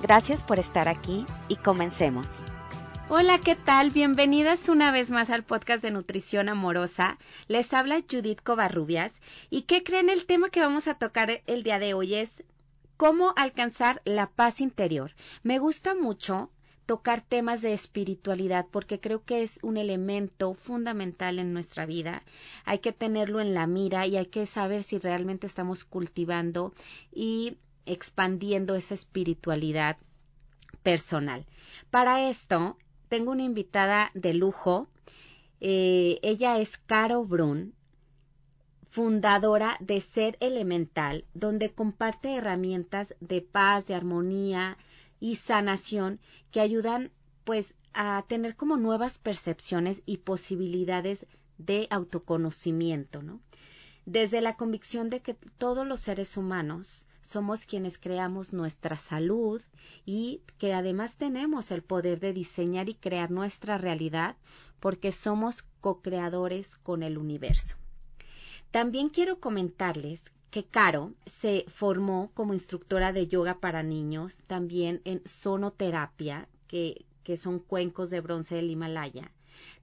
Gracias por estar aquí y comencemos. Hola, ¿qué tal? Bienvenidas una vez más al podcast de Nutrición Amorosa. Les habla Judith Covarrubias. ¿Y qué creen? El tema que vamos a tocar el día de hoy es cómo alcanzar la paz interior. Me gusta mucho tocar temas de espiritualidad porque creo que es un elemento fundamental en nuestra vida. Hay que tenerlo en la mira y hay que saber si realmente estamos cultivando y expandiendo esa espiritualidad personal. Para esto, tengo una invitada de lujo. Eh, ella es Caro Brun, fundadora de Ser Elemental, donde comparte herramientas de paz, de armonía, y sanación que ayudan pues a tener como nuevas percepciones y posibilidades de autoconocimiento, ¿no? Desde la convicción de que todos los seres humanos somos quienes creamos nuestra salud y que además tenemos el poder de diseñar y crear nuestra realidad porque somos co-creadores con el universo. También quiero comentarles que Caro se formó como instructora de yoga para niños, también en sonoterapia, que, que son cuencos de bronce del Himalaya.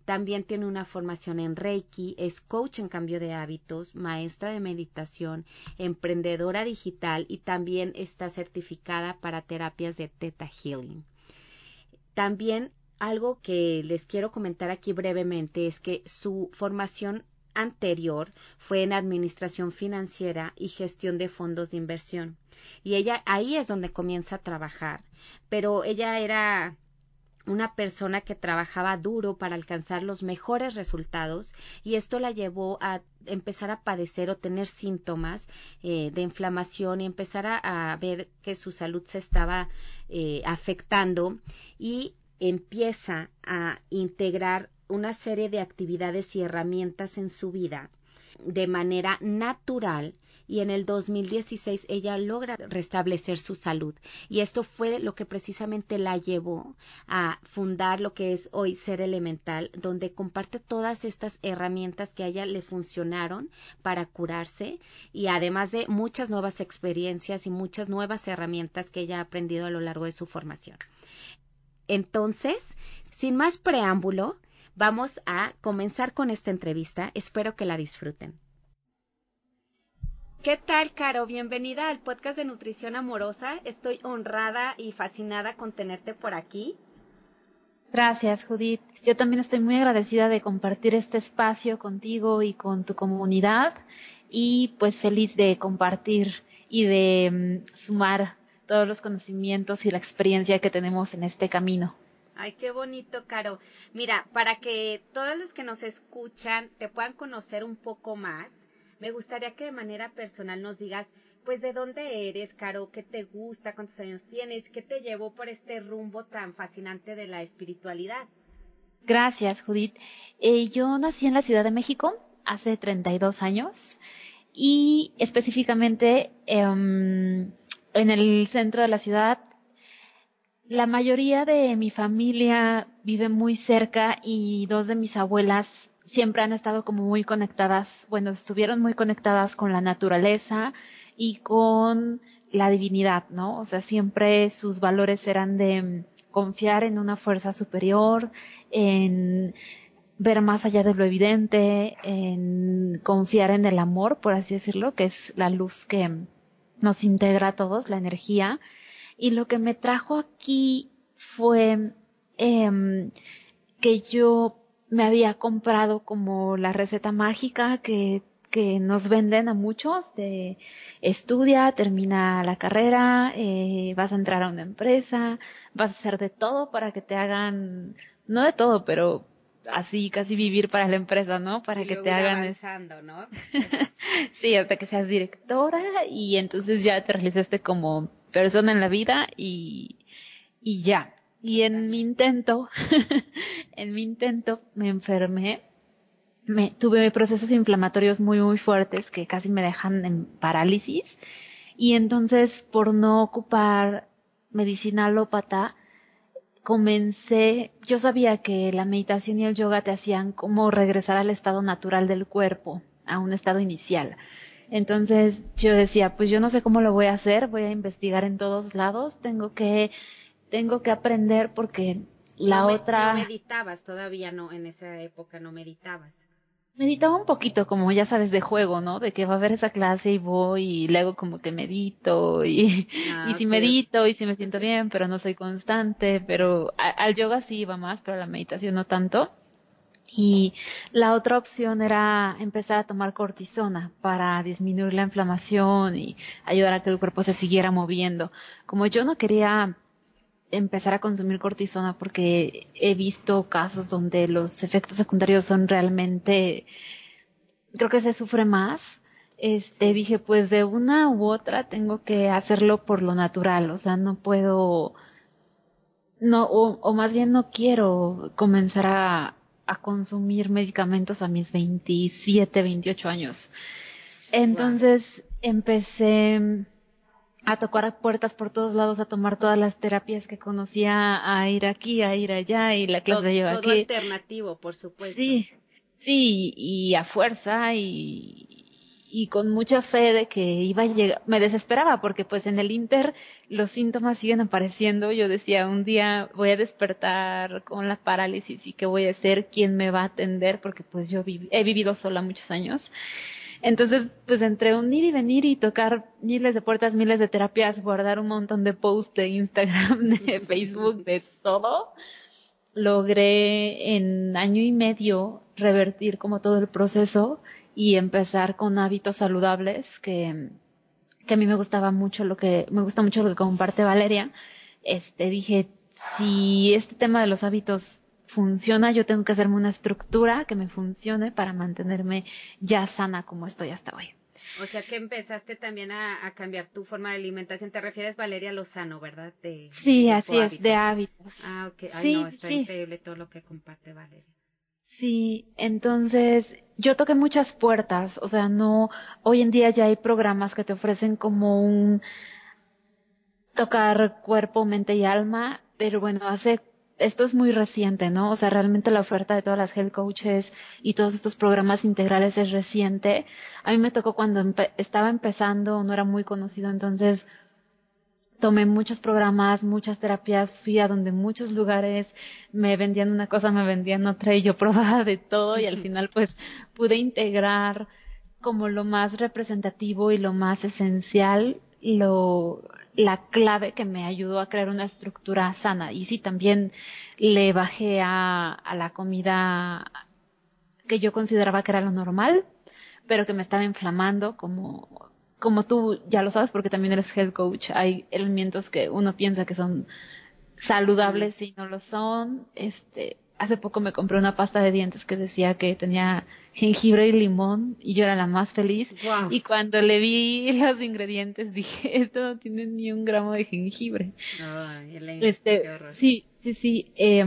También tiene una formación en Reiki, es coach en cambio de hábitos, maestra de meditación, emprendedora digital y también está certificada para terapias de Theta Healing. También algo que les quiero comentar aquí brevemente es que su formación anterior fue en administración financiera y gestión de fondos de inversión. Y ella ahí es donde comienza a trabajar. Pero ella era una persona que trabajaba duro para alcanzar los mejores resultados y esto la llevó a empezar a padecer o tener síntomas eh, de inflamación y empezar a, ver que su salud se estaba eh, afectando y empieza a integrar una serie de actividades y herramientas en su vida de manera natural y en el 2016 ella logra restablecer su salud y esto fue lo que precisamente la llevó a fundar lo que es hoy Ser Elemental, donde comparte todas estas herramientas que a ella le funcionaron para curarse y además de muchas nuevas experiencias y muchas nuevas herramientas que ella ha aprendido a lo largo de su formación. Entonces, sin más preámbulo, Vamos a comenzar con esta entrevista. Espero que la disfruten. ¿Qué tal, Caro? Bienvenida al podcast de Nutrición Amorosa. Estoy honrada y fascinada con tenerte por aquí. Gracias, Judith. Yo también estoy muy agradecida de compartir este espacio contigo y con tu comunidad y pues feliz de compartir y de mm, sumar todos los conocimientos y la experiencia que tenemos en este camino. Ay, qué bonito, Caro. Mira, para que todos los que nos escuchan te puedan conocer un poco más, me gustaría que de manera personal nos digas, pues, de dónde eres, Caro, qué te gusta, cuántos años tienes, qué te llevó por este rumbo tan fascinante de la espiritualidad. Gracias, Judith. Eh, yo nací en la Ciudad de México hace 32 años y específicamente em, en el centro de la ciudad la mayoría de mi familia vive muy cerca y dos de mis abuelas siempre han estado como muy conectadas, bueno, estuvieron muy conectadas con la naturaleza y con la divinidad, ¿no? O sea, siempre sus valores eran de confiar en una fuerza superior, en ver más allá de lo evidente, en confiar en el amor, por así decirlo, que es la luz que nos integra a todos, la energía, y lo que me trajo aquí fue eh, que yo me había comprado como la receta mágica que, que nos venden a muchos de estudia, termina la carrera, eh, vas a entrar a una empresa, vas a hacer de todo para que te hagan, no de todo, pero así casi vivir para la empresa, ¿no? Para que te hagan avanzando, ¿no? sí, hasta que seas directora y entonces ya te realizaste como persona en la vida y, y ya. Y en mi intento, en mi intento me enfermé, me, tuve procesos inflamatorios muy, muy fuertes que casi me dejan en parálisis. Y entonces, por no ocupar medicina alópata, comencé, yo sabía que la meditación y el yoga te hacían como regresar al estado natural del cuerpo, a un estado inicial. Entonces yo decía, pues yo no sé cómo lo voy a hacer, voy a investigar en todos lados, tengo que, tengo que aprender porque la otra... No meditabas, todavía no, en esa época no meditabas. Meditaba un poquito, como ya sabes, de juego, ¿no? De que va a haber esa clase y voy y luego como que medito y, ah, y si medito y si me siento bien, pero no soy constante, pero al yoga sí iba más, pero a la meditación no tanto. Y la otra opción era empezar a tomar cortisona para disminuir la inflamación y ayudar a que el cuerpo se siguiera moviendo. Como yo no quería empezar a consumir cortisona porque he visto casos donde los efectos secundarios son realmente, creo que se sufre más. Este, dije, pues de una u otra tengo que hacerlo por lo natural, o sea, no puedo, no, o, o más bien no quiero comenzar a, a consumir medicamentos a mis 27, 28 años. Entonces empecé a tocar puertas por todos lados, a tomar todas las terapias que conocía, a ir aquí, a ir allá y la clase de yoga todo alternativo, por supuesto. Sí, sí, y a fuerza y, y con mucha fe de que iba a llegar, me desesperaba porque pues en el Inter los síntomas siguen apareciendo, yo decía un día voy a despertar con la parálisis y que voy a ser quien me va a atender porque pues yo he vivido sola muchos años. Entonces, pues entre un ir y venir y tocar miles de puertas, miles de terapias, guardar un montón de posts de Instagram, de Facebook, de todo, logré en año y medio revertir como todo el proceso y empezar con hábitos saludables que, que a mí me gustaba mucho lo que, me gusta mucho lo que comparte Valeria. Este, dije, si este tema de los hábitos funciona, yo tengo que hacerme una estructura que me funcione para mantenerme ya sana como estoy hasta hoy. O sea que empezaste también a, cambiar tu forma de alimentación. Te refieres, Valeria Lozano, ¿verdad? De, sí, así es, de hábitos. Ah, ok. Ay, sí, no, está increíble todo lo que comparte Valeria. Sí, entonces yo toqué muchas puertas, o sea, no, hoy en día ya hay programas que te ofrecen como un tocar cuerpo, mente y alma, pero bueno, hace, esto es muy reciente, ¿no? O sea, realmente la oferta de todas las health coaches y todos estos programas integrales es reciente. A mí me tocó cuando estaba empezando, no era muy conocido, entonces tomé muchos programas, muchas terapias, fui a donde muchos lugares me vendían una cosa, me vendían otra y yo probaba de todo y al final pues pude integrar como lo más representativo y lo más esencial, lo, la clave que me ayudó a crear una estructura sana. Y sí, también le bajé a, a la comida que yo consideraba que era lo normal, pero que me estaba inflamando, como como tú ya lo sabes porque también eres health coach, hay elementos que uno piensa que son saludables y no lo son. Este, hace poco me compré una pasta de dientes que decía que tenía jengibre y limón y yo era la más feliz. Y cuando le vi los ingredientes dije, esto no tiene ni un gramo de jengibre. este, sí, sí, sí. Eh,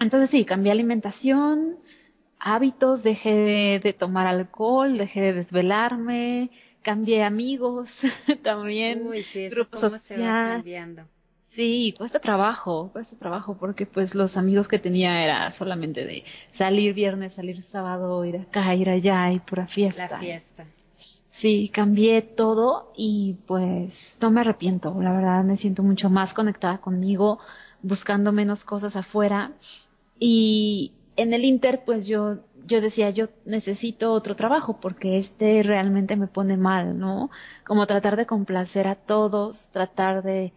entonces sí, cambié alimentación, hábitos, dejé de tomar alcohol, dejé de desvelarme, cambié amigos también. Uy, sí, grupo social. Se va cambiando. Sí, cuesta trabajo, cuesta trabajo porque pues los amigos que tenía era solamente de salir viernes, salir sábado, ir acá, ir allá y pura fiesta. La fiesta. Sí, cambié todo y pues no me arrepiento, la verdad me siento mucho más conectada conmigo, buscando menos cosas afuera y en el Inter pues yo yo decía, yo necesito otro trabajo porque este realmente me pone mal, ¿no? Como tratar de complacer a todos, tratar de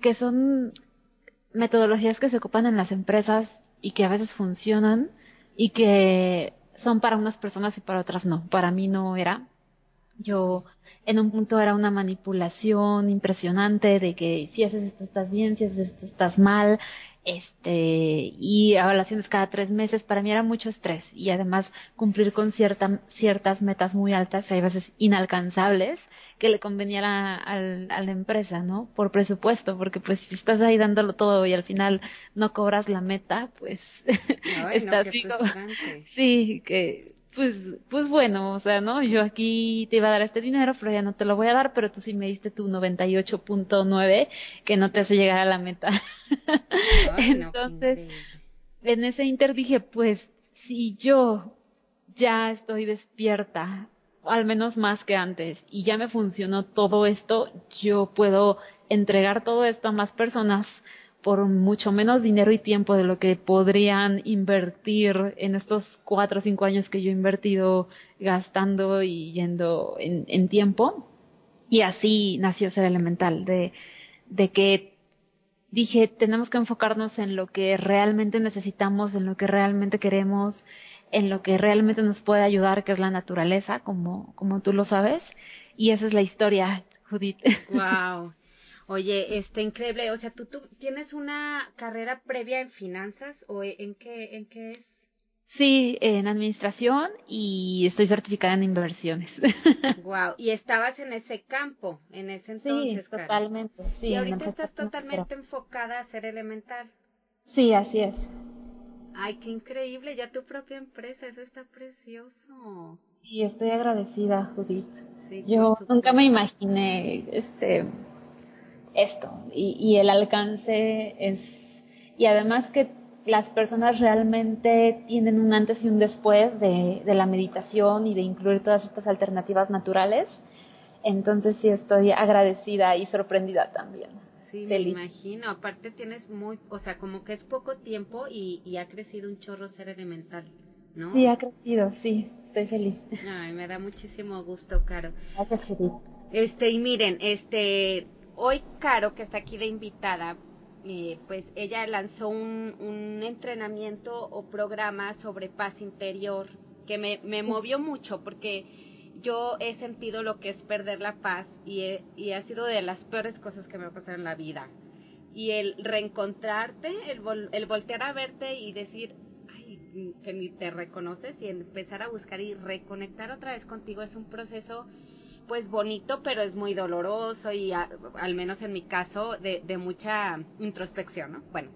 que son metodologías que se ocupan en las empresas y que a veces funcionan y que son para unas personas y para otras no. Para mí no era. Yo en un punto era una manipulación impresionante de que si haces esto estás bien, si haces esto estás mal este, y evaluaciones cada tres meses, para mí era mucho estrés y además cumplir con cierta, ciertas metas muy altas, hay veces inalcanzables, que le conveniera a, la empresa, ¿no? Por presupuesto, porque pues si estás ahí dándolo todo y al final no cobras la meta, pues estás sí, que pues, pues bueno, o sea, ¿no? Yo aquí te iba a dar este dinero, pero ya no te lo voy a dar, pero tú sí me diste tu 98.9 que no te hace llegar a la meta. Entonces, en ese inter dije, pues, si yo ya estoy despierta, al menos más que antes, y ya me funcionó todo esto, yo puedo entregar todo esto a más personas por mucho menos dinero y tiempo de lo que podrían invertir en estos cuatro o cinco años que yo he invertido gastando y yendo en, tiempo. Y así nació Ser Elemental, de, de que dije, tenemos que enfocarnos en lo que realmente necesitamos, en lo que realmente queremos, en lo que realmente nos puede ayudar, que es la naturaleza, como, como tú lo sabes. Y esa es la historia, Judith. Wow. Oye, este increíble, o sea, ¿tú, tú tienes una carrera previa en finanzas o en qué, en qué es? Sí, en administración y estoy certificada en inversiones. Wow, y estabas en ese campo en ese entonces. Sí, totalmente. Sí, y ahorita estás totalmente enfocada a ser elemental. Sí, así es. Ay, qué increíble, ya tu propia empresa, eso está precioso. Sí, estoy agradecida, Judith. Sí, Yo nunca me imaginé, este, esto y, el alcance es y además que las personas realmente tienen un antes y un después de, la meditación y de incluir todas estas alternativas naturales. Entonces sí estoy agradecida y sorprendida también. Sí, me imagino. Aparte tienes muy, o sea, como que es poco tiempo y, y, ha crecido un chorro ser elemental, ¿no? Sí, ha crecido, sí. Estoy feliz. Ay, me da muchísimo gusto, Caro. Gracias, Judith. Este, y miren, este, hoy Caro, que está aquí de invitada, eh, pues ella lanzó un, un, entrenamiento o programa sobre paz interior que me, me, movió mucho porque yo he sentido lo que es perder la paz y, y ha sido de las peores cosas que me ha pasado en la vida. Y el reencontrarte, el, el voltear a verte y decir, ay, que ni te reconoces y empezar a buscar y reconectar otra vez contigo es un proceso pues bonito, pero es muy doloroso y al menos en mi caso de, de mucha introspección, ¿no? Bueno,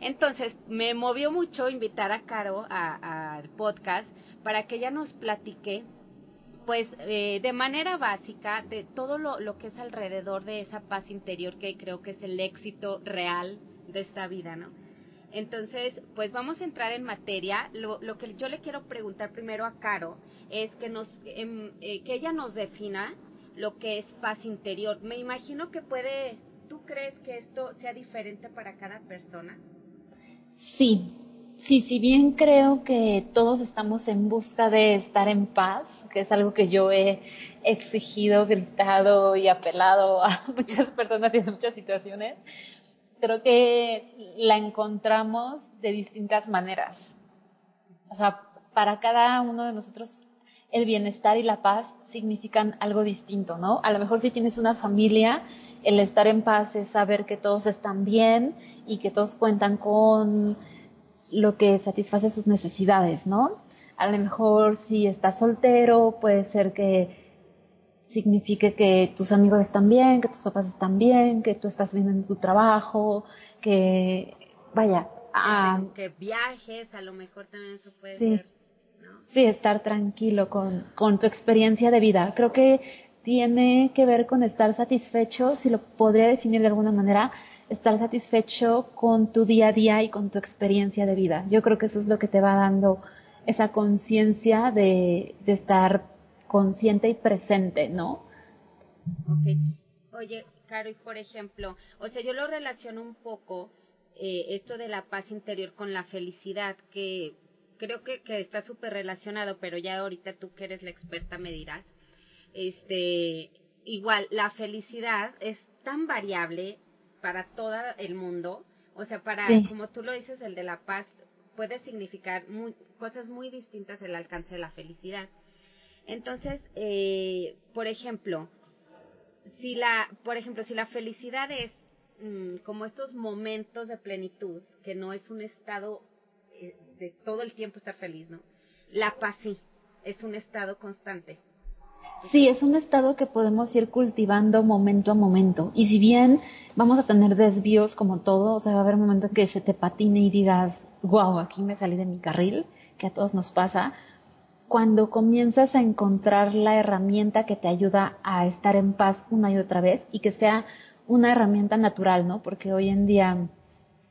entonces me movió mucho invitar a Caro al podcast para que ella nos platique pues eh, de manera básica de todo lo, lo, que es alrededor de esa paz interior que creo que es el éxito real de esta vida, ¿no? Entonces, pues vamos a entrar en materia. Lo, lo que yo le quiero preguntar primero a Caro es que, nos, em, eh, que ella nos defina lo que es paz interior. Me imagino que puede, ¿tú crees que esto sea diferente para cada persona? Sí, sí, si bien creo que todos estamos en busca de estar en paz, que es algo que yo he exigido, gritado y apelado a muchas personas y en muchas situaciones, creo que la encontramos de distintas maneras. O sea, para cada uno de nosotros el bienestar y la paz significan algo distinto, ¿no? A lo mejor si tienes una familia, el estar en paz es saber que todos están bien y que todos cuentan con lo que satisface sus necesidades, ¿no? A lo mejor si estás soltero, puede ser que signifique que tus amigos están bien, que tus papás están bien, que tú estás bien en tu trabajo, que vaya. que viajes, a lo mejor también eso puede ser Sí, estar tranquilo con, con tu experiencia de vida. Creo que tiene que ver con estar satisfecho, si lo podría definir de alguna manera, estar satisfecho con tu día a día y con tu experiencia de vida. Yo creo que eso es lo que te va dando esa conciencia de, de, estar consciente y presente, ¿no? Ok. Oye, Caro, y por ejemplo, o sea, yo lo relaciono un poco eh, esto de la paz interior con la felicidad, que creo que, que está súper relacionado, pero ya ahorita tú que eres la experta me dirás. Este, igual, la felicidad es tan variable para todo el mundo, o sea, para, como tú lo dices, el de la paz puede significar muy, cosas muy distintas el alcance de la felicidad. Entonces, eh, por ejemplo, si la, por ejemplo, si la felicidad es mm, como estos momentos de plenitud, que no es un estado eh, de todo el tiempo estar feliz, ¿no? La paz sí, es un estado constante. Sí, es un estado que podemos ir cultivando momento a momento. Y si bien vamos a tener desvíos como todo, o sea, va a haber un momento en que se te patine y digas, wow, aquí me salí de mi carril, que a todos nos pasa, cuando comienzas a encontrar la herramienta que te ayuda a estar en paz una y otra vez y que sea una herramienta natural, ¿no? Porque hoy en día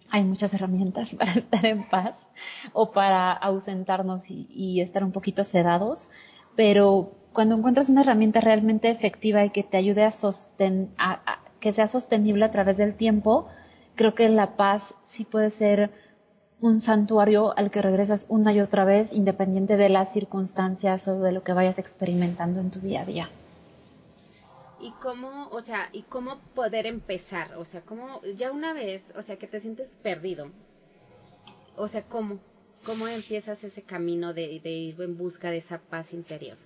hay muchas herramientas para estar en paz o para ausentarnos y, estar un poquito sedados, pero cuando encuentras una herramienta realmente efectiva y que te ayude a, sosten a, que sea sostenible a través del tiempo, creo que la paz sí puede ser un santuario al que regresas una y otra vez, independiente de las circunstancias o de lo que vayas experimentando en tu día a día. ¿Y cómo, o sea, y cómo poder empezar? O sea, cómo, ya una vez, o sea, que te sientes perdido. O sea, ¿cómo? ¿Cómo empiezas ese camino de, de ir en busca de esa paz interior?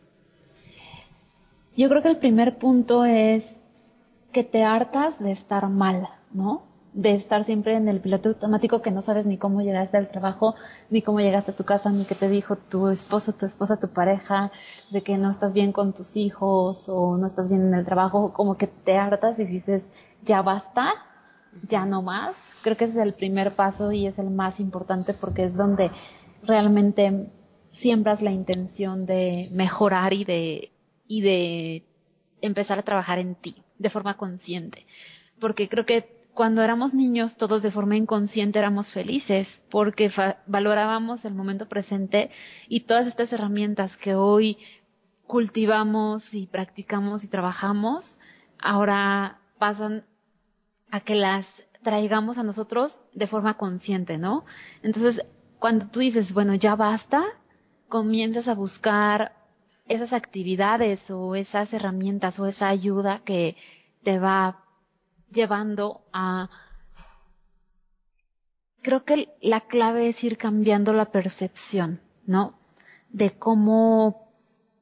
Yo creo que el primer punto es que te hartas de estar mal, ¿no? De estar siempre en el piloto automático que no sabes ni cómo llegaste al trabajo, ni cómo llegaste a tu casa, ni qué te dijo tu esposo, tu esposa, tu pareja, de que no estás bien con tus hijos o no estás bien en el trabajo, como que te hartas y dices, ya basta, ya no más. Creo que ese es el primer paso y es el más importante porque es donde realmente siembras la intención de mejorar y de y de empezar a trabajar en ti de forma consciente. Porque creo que cuando éramos niños todos de forma inconsciente éramos felices porque valorábamos el momento presente y todas estas herramientas que hoy cultivamos y practicamos y trabajamos ahora pasan a que las traigamos a nosotros de forma consciente, ¿no? Entonces, cuando tú dices, bueno, ya basta, comienzas a buscar esas actividades o esas herramientas o esa ayuda que te va llevando a... Creo que la clave es ir cambiando la percepción, ¿no? De cómo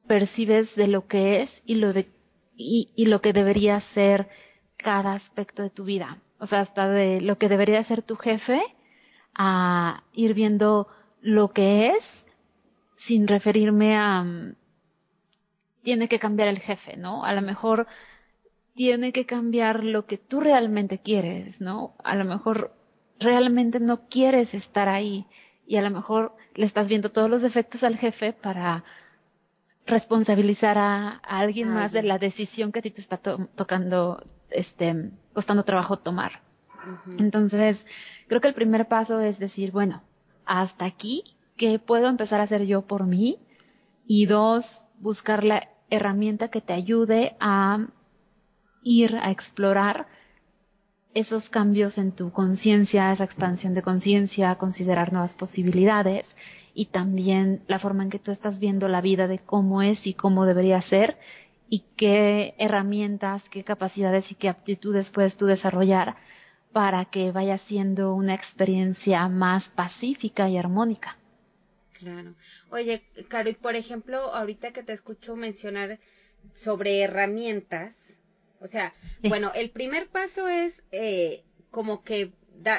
percibes de lo que es y lo de y, y lo que debería ser cada aspecto de tu vida. O sea, hasta de lo que debería ser tu jefe a ir viendo lo que es sin referirme a tiene que cambiar el jefe, ¿no? A lo mejor tiene que cambiar lo que tú realmente quieres, ¿no? A lo mejor realmente no quieres estar ahí y a lo mejor le estás viendo todos los defectos al jefe para responsabilizar a, alguien más de la decisión que a ti te está tocando, este, costando trabajo tomar. Entonces, creo que el primer paso es decir, bueno, hasta aquí, ¿qué puedo empezar a hacer yo por mí? Y dos, buscar la herramienta que te ayude a ir a explorar esos cambios en tu conciencia, esa expansión de conciencia, considerar nuevas posibilidades y también la forma en que tú estás viendo la vida de cómo es y cómo debería ser y qué herramientas, qué capacidades y qué aptitudes puedes tú desarrollar para que vaya siendo una experiencia más pacífica y armónica. Claro. Oye, Caro, y por ejemplo, ahorita que te escucho mencionar sobre herramientas, o sea, bueno, el primer paso es eh, como que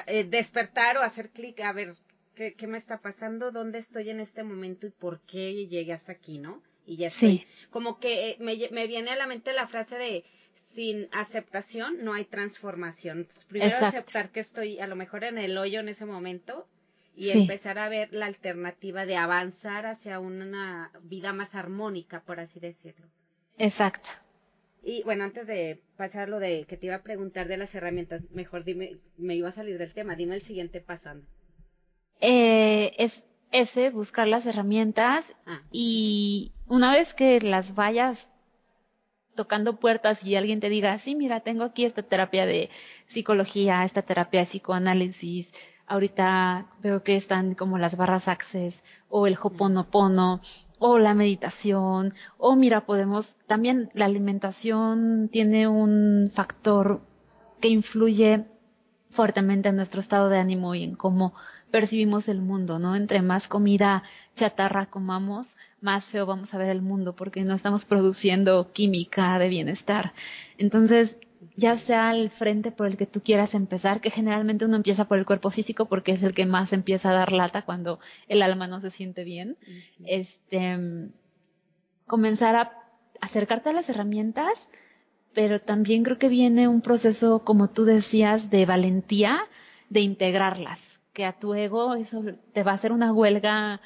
eh, despertar o hacer clic a ver ¿qué, qué, me está pasando, dónde estoy en este momento y por qué llegué hasta aquí, ¿no? Y ya estoy. Como que eh, me, me, viene a la mente la frase de sin aceptación no hay transformación. primero aceptar que estoy a lo mejor en el hoyo en ese momento y empezar a ver la alternativa de avanzar hacia una vida más armónica, por así decirlo. Exacto. Y bueno, antes de pasar lo de que te iba a preguntar de las herramientas, mejor dime, me iba a salir del tema, dime el siguiente pasando. Eh, es ese, buscar las herramientas ah. y una vez que las vayas tocando puertas y alguien te diga, sí, mira, tengo aquí esta terapia de psicología, esta terapia de psicoanálisis, Ahorita veo que están como las barras access o el hoponopono o la meditación o mira, podemos también la alimentación tiene un factor que influye fuertemente en nuestro estado de ánimo y en cómo percibimos el mundo, ¿no? Entre más comida chatarra comamos, más feo vamos a ver el mundo porque no estamos produciendo química de bienestar. Entonces, ya sea el frente por el que tú quieras empezar, que generalmente uno empieza por el cuerpo físico porque es el que más empieza a dar lata cuando el alma no se siente bien. Este, comenzar a acercarte a las herramientas, pero también creo que viene un proceso, como tú decías, de valentía, de integrarlas, que a tu ego eso te va a hacer una huelga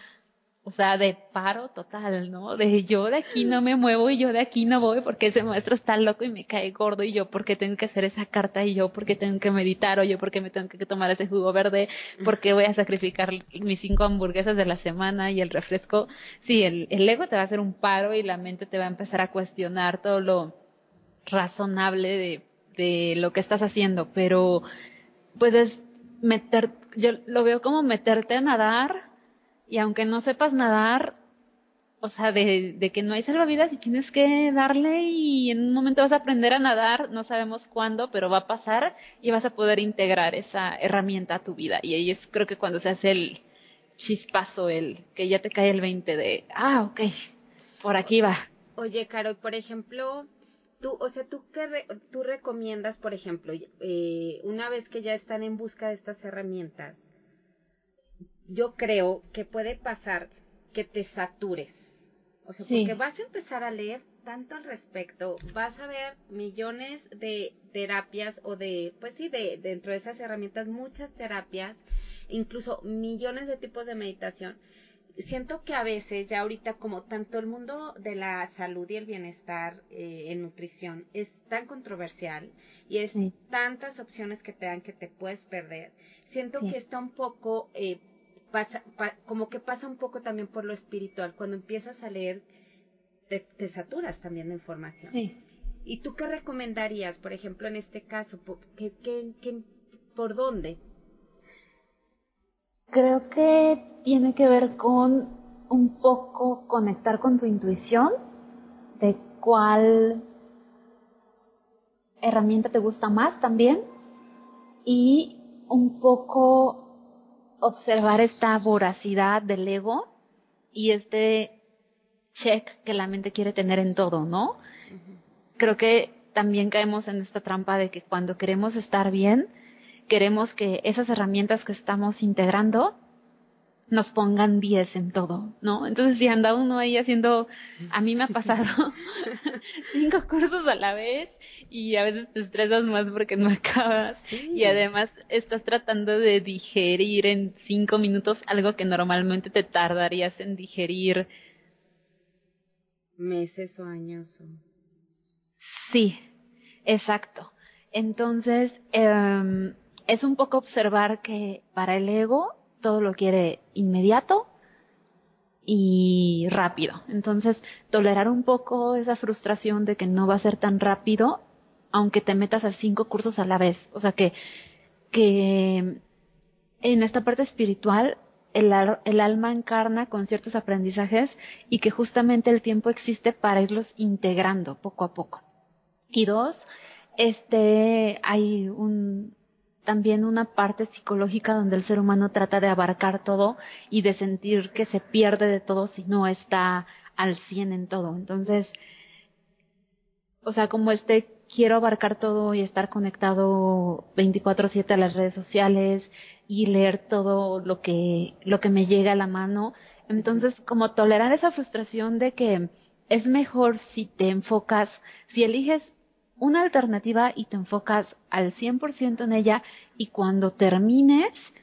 o sea, de paro total, ¿no? De yo de aquí no me muevo y yo de aquí no voy porque ese maestro está loco y me cae gordo y yo porque tengo que hacer esa carta y yo porque tengo que meditar o yo porque me tengo que tomar ese jugo verde, porque voy a sacrificar mis cinco hamburguesas de la semana y el refresco. Sí, el, el ego te va a hacer un paro y la mente te va a empezar a cuestionar todo lo razonable de, de lo que estás haciendo, pero pues es meter, yo lo veo como meterte a nadar y aunque no sepas nadar, o sea, de, de, que no hay salvavidas y tienes que darle y en un momento vas a aprender a nadar, no sabemos cuándo, pero va a pasar y vas a poder integrar esa herramienta a tu vida. Y ahí es creo que cuando se hace el chispazo, el que ya te cae el 20 de, ah, ok, por aquí va. Oye, Caro, por ejemplo, tú, o sea, tú qué tú recomiendas, por ejemplo, eh, una vez que ya están en busca de estas herramientas, yo creo que puede pasar que te satures. O sea, porque vas a empezar a leer tanto al respecto, vas a ver millones de terapias o de, pues sí, de dentro de esas herramientas, muchas terapias, incluso millones de tipos de meditación. Siento que a veces, ya ahorita, como tanto el mundo de la salud y el bienestar eh, en nutrición es tan controversial y es tantas opciones que te dan que te puedes perder, siento que está un poco eh, pasa, como que pasa un poco también por lo espiritual. Cuando empiezas a leer, te, saturas también de información. Sí. ¿Y tú qué recomendarías, por ejemplo, en este caso? ¿Por, por dónde? Creo que tiene que ver con un poco conectar con tu intuición de cuál herramienta te gusta más también y un poco observar esta voracidad del ego y este check que la mente quiere tener en todo, ¿no? Creo que también caemos en esta trampa de que cuando queremos estar bien, queremos que esas herramientas que estamos integrando nos pongan 10 en todo, ¿no? Entonces, si anda uno ahí haciendo, a mí me ha pasado cinco cursos a la vez y a veces te estresas más porque no acabas y además estás tratando de digerir en cinco minutos algo que normalmente te tardarías en digerir meses o años. Sí, exacto. Entonces, eh, es un poco observar que para el ego todo lo quiere inmediato y rápido. Entonces, tolerar un poco esa frustración de que no va a ser tan rápido, aunque te metas a cinco cursos a la vez. O sea que, que en esta parte espiritual, el, el alma encarna con ciertos aprendizajes y que justamente el tiempo existe para irlos integrando poco a poco. Y dos, este, hay un, también una parte psicológica donde el ser humano trata de abarcar todo y de sentir que se pierde de todo si no está al 100 en todo. Entonces, o sea, como este quiero abarcar todo y estar conectado 24/7 a las redes sociales y leer todo lo que lo que me llega a la mano. Entonces, como tolerar esa frustración de que es mejor si te enfocas, si eliges una alternativa y te enfocas al 100% en ella y cuando termines,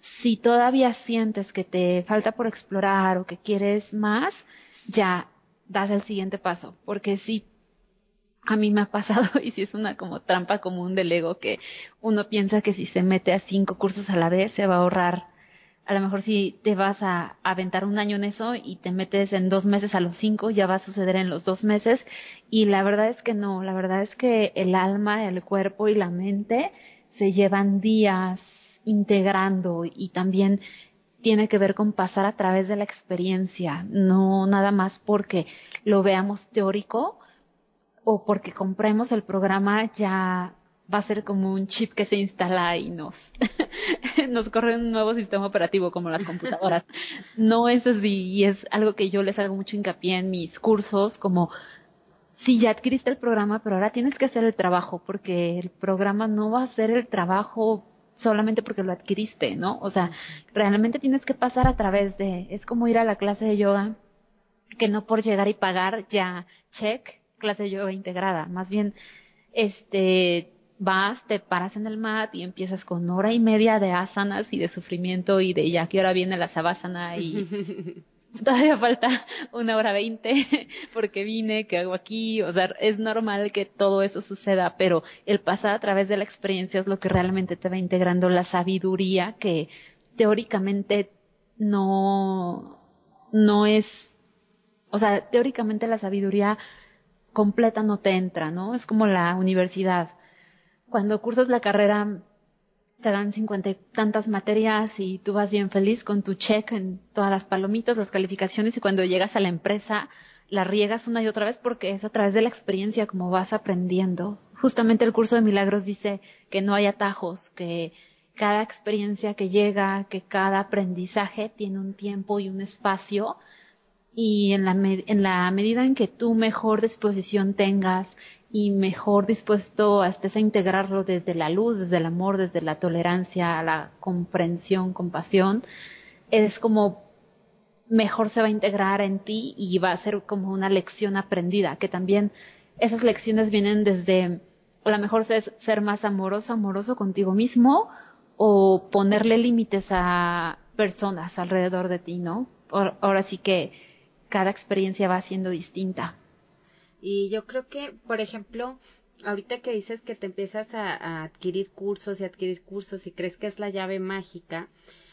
si todavía sientes que te falta por explorar o que quieres más, ya das el siguiente paso, porque si a mí me ha pasado y si es una como trampa común del ego que uno piensa que si se mete a cinco cursos a la vez se va a ahorrar a lo mejor si te vas a aventar un año en eso y te metes en dos meses a los cinco, ya va a suceder en los dos meses. Y la verdad es que no, la verdad es que el alma, el cuerpo y la mente se llevan días integrando y también tiene que ver con pasar a través de la experiencia, no nada más porque lo veamos teórico o porque compremos el programa ya va a ser como un chip que se instala y nos, nos corre un nuevo sistema operativo como las computadoras. No es así y es algo que yo les hago mucho hincapié en mis cursos, como sí, ya adquiriste el programa, pero ahora tienes que hacer el trabajo, porque el programa no va a ser el trabajo solamente porque lo adquiriste, ¿no? O sea, realmente tienes que pasar a través de, es como ir a la clase de yoga, que no por llegar y pagar ya, check, clase de yoga integrada, más bien, este, vas, te paras en el mat y empiezas con hora y media de asanas y de sufrimiento y de ya que ahora viene la sabásana y todavía falta una hora veinte porque vine, que hago aquí, o sea, es normal que todo eso suceda, pero el pasar a través de la experiencia es lo que realmente te va integrando la sabiduría que teóricamente no, no es, o sea, teóricamente la sabiduría completa no te entra, ¿no? Es como la universidad. Cuando cursas la carrera te dan cincuenta y tantas materias y tú vas bien feliz con tu check en todas las palomitas, las calificaciones y cuando llegas a la empresa la riegas una y otra vez porque es a través de la experiencia como vas aprendiendo. Justamente el curso de milagros dice que no hay atajos, que cada experiencia que llega, que cada aprendizaje tiene un tiempo y un espacio y en la, en la medida en que tú mejor disposición tengas y mejor dispuesto a estés a integrarlo desde la luz, desde el amor, desde la tolerancia, la comprensión, compasión, es como mejor se va a integrar en ti y va a ser como una lección aprendida, que también esas lecciones vienen desde a lo mejor ser, ser más amoroso, amoroso contigo mismo o ponerle límites a personas alrededor de ti, ¿no? Ahora sí que cada experiencia va siendo distinta. Y yo creo que, por ejemplo, ahorita que dices que te empiezas a, adquirir cursos y adquirir cursos y crees que es la llave mágica,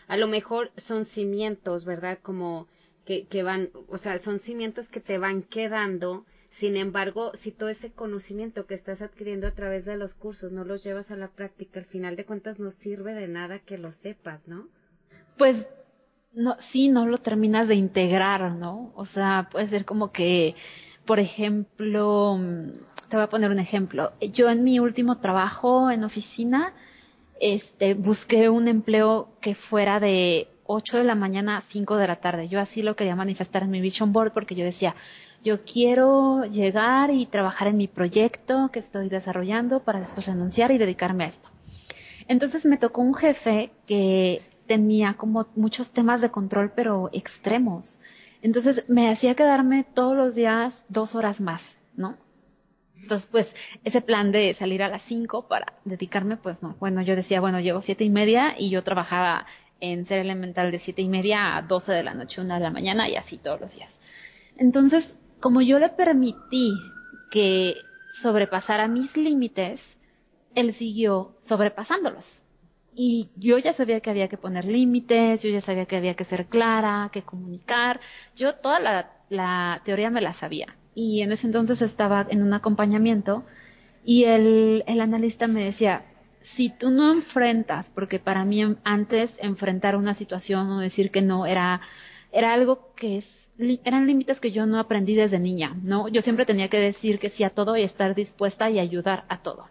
a lo mejor son cimientos, ¿verdad? Como que, que van, o sea, son cimientos que te van quedando. Sin embargo, si todo ese conocimiento que estás adquiriendo a través de los cursos no los llevas a la práctica, al final de cuentas no sirve de nada que lo sepas, ¿no? Pues no, sí, no lo terminas de integrar, ¿no? O sea, puede ser como que por ejemplo, te voy a poner un ejemplo. Yo en mi último trabajo en oficina, este, busqué un empleo que fuera de 8 de la mañana a 5 de la tarde. Yo así lo quería manifestar en mi vision board porque yo decía, yo quiero llegar y trabajar en mi proyecto que estoy desarrollando para después renunciar y dedicarme a esto. Entonces me tocó un jefe que tenía como muchos temas de control pero extremos. Entonces me hacía quedarme todos los días dos horas más, ¿no? Entonces, pues, ese plan de salir a las cinco para dedicarme, pues no. Bueno, yo decía, bueno, llego siete y media y yo trabajaba en ser elemental de siete y media a doce de la noche, una de la mañana y así todos los días. Entonces, como yo le permití que sobrepasara mis límites, él siguió sobrepasándolos. Y yo ya sabía que había que poner límites, yo ya sabía que había que ser clara, que comunicar. Yo toda la, teoría me la sabía. Y en ese entonces estaba en un acompañamiento y el, el analista me decía, si tú no enfrentas, porque para mí antes enfrentar una situación o decir que no era, era algo que es, eran límites que yo no aprendí desde niña, ¿no? Yo siempre tenía que decir que sí a todo y estar dispuesta y ayudar a todo.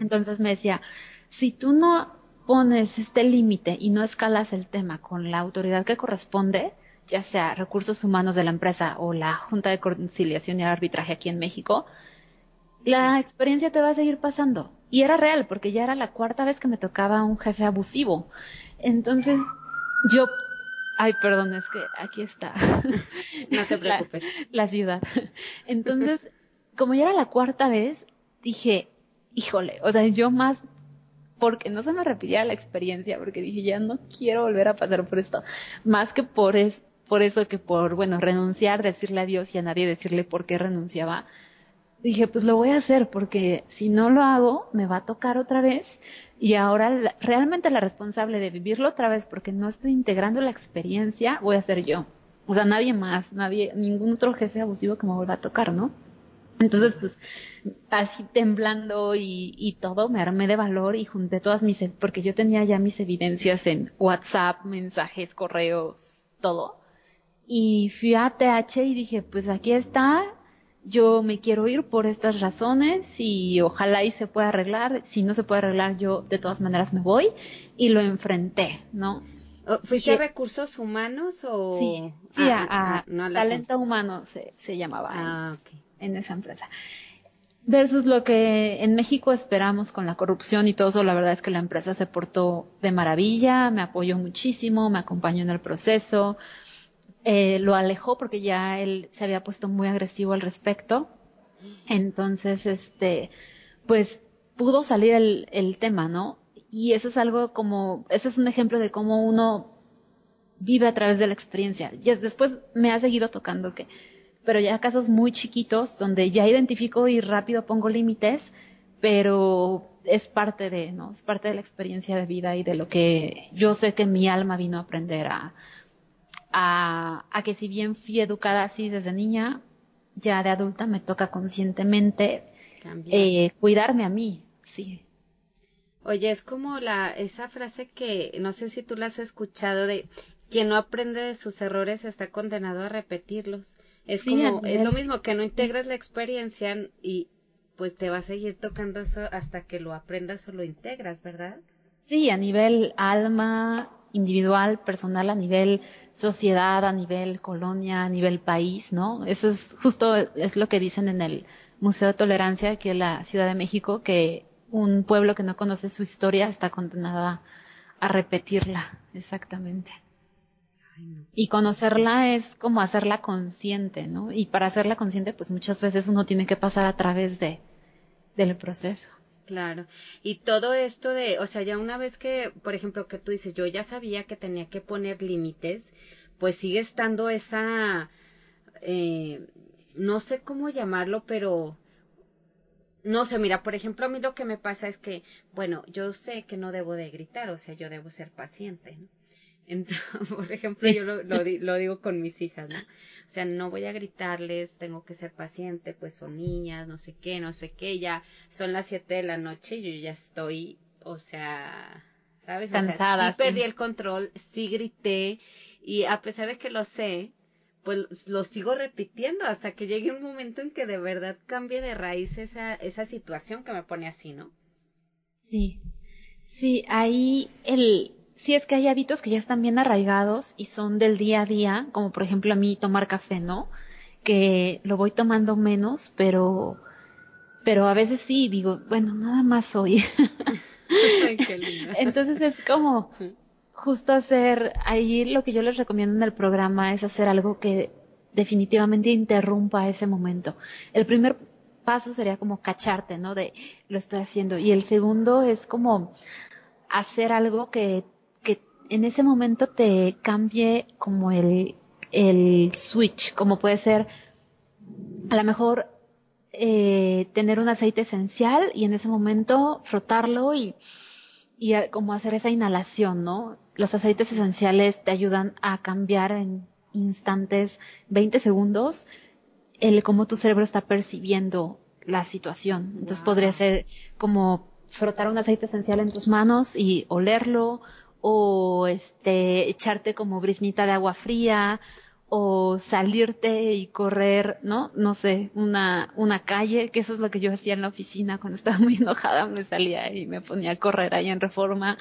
Entonces me decía, si tú no pones este límite y no escalas el tema con la autoridad que corresponde, ya sea recursos humanos de la empresa o la Junta de Conciliación y Arbitraje aquí en México, la experiencia te va a seguir pasando. Y era real, porque ya era la cuarta vez que me tocaba un jefe abusivo. Entonces, yo, ay, perdón, es que aquí está. no te preocupes. la ciudad. Entonces, como ya era la cuarta vez, dije, híjole, o sea, yo más porque no se me repitiera la experiencia, porque dije, ya no quiero volver a pasar por esto, más que por, es, por eso que por, bueno, renunciar, decirle adiós y a nadie decirle por qué renunciaba, dije, pues lo voy a hacer, porque si no lo hago, me va a tocar otra vez, y ahora realmente la responsable de vivirlo otra vez, porque no estoy integrando la experiencia, voy a ser yo. O sea, nadie más, nadie, ningún otro jefe abusivo que me vuelva a tocar, ¿no? Entonces, pues, así temblando y, y, todo, me armé de valor y junté todas mis, porque yo tenía ya mis evidencias en WhatsApp, mensajes, correos, todo. Y fui a TH y dije, pues aquí está, yo me quiero ir por estas razones y ojalá y se pueda arreglar. Si no se puede arreglar, yo de todas maneras me voy y lo enfrenté, ¿no? Oh, ¿Fuiste a recursos humanos o...? Sí, sí, a, talento humano se, se llamaba. Ah, ok. En esa empresa. Versus lo que en México esperamos con la corrupción y todo eso, la verdad es que la empresa se portó de maravilla, me apoyó muchísimo, me acompañó en el proceso, eh, lo alejó porque ya él se había puesto muy agresivo al respecto. Entonces, este, pues pudo salir el, el tema, ¿no? Y eso es algo como, ese es un ejemplo de cómo uno vive a través de la experiencia. Y después me ha seguido tocando que, pero ya casos muy chiquitos donde ya identifico y rápido pongo límites, pero es parte de, ¿no? Es parte de la experiencia de vida y de lo que yo sé que mi alma vino a aprender a, a, a que si bien fui educada así desde niña, ya de adulta me toca conscientemente eh, cuidarme a mí, sí. Oye, es como la esa frase que no sé si tú la has escuchado de quien no aprende de sus errores está condenado a repetirlos. Es como es lo mismo que no integras la experiencia y pues te va a seguir tocando eso hasta que lo aprendas o lo integras, ¿verdad? Sí, a nivel alma individual, personal, a nivel sociedad, a nivel colonia, a nivel país, ¿no? Eso es justo es lo que dicen en el Museo de Tolerancia aquí en la Ciudad de México que un pueblo que no conoce su historia está condenada a repetirla, exactamente. Y conocerla es como hacerla consciente, ¿no? Y para hacerla consciente, pues muchas veces uno tiene que pasar a través de del proceso. Claro. Y todo esto de, o sea, ya una vez que, por ejemplo, que tú dices, yo ya sabía que tenía que poner límites, pues sigue estando esa, eh, no sé cómo llamarlo, pero no sé, mira, por ejemplo, a mí lo que me pasa es que, bueno, yo sé que no debo de gritar, o sea, yo debo ser paciente, ¿no? Entonces, por ejemplo, yo lo, lo, digo con mis hijas, ¿no? O sea, no voy a gritarles, tengo que ser paciente, pues son niñas, no sé qué, no sé qué, ya son las siete de la noche y yo ya estoy, o sea, ¿sabes? Cansada, sí perdí el control, sí grité y a pesar de que lo sé, pues lo sigo repitiendo hasta que llegue un momento en que de verdad cambie de raíz esa, esa situación que me pone así, ¿no? Sí, sí, ahí el, sí es que hay hábitos que ya están bien arraigados y son del día a día, como por ejemplo a mí tomar café, ¿no? Que lo voy tomando menos, pero, pero a veces sí digo, bueno, nada más hoy. Entonces es como, justo hacer, ahí lo que yo les recomiendo en el programa es hacer algo que definitivamente interrumpa ese momento. El primer paso sería como cacharte, ¿no? De lo estoy haciendo. Y el segundo es como hacer algo que en ese momento te cambie como el, el switch, como puede ser a lo mejor eh, tener un aceite esencial y en ese momento frotarlo y, y como hacer esa inhalación, ¿no? los aceites esenciales te ayudan a cambiar en instantes, 20 segundos, el cómo tu cerebro está percibiendo la situación. Entonces podría ser como frotar un aceite esencial en tus manos y olerlo, o este, echarte como brisnita de agua fría, o salirte y correr, ¿no? No sé, una, una calle, que eso es lo que yo hacía en la oficina cuando estaba muy enojada, me salía y me ponía a correr ahí en reforma,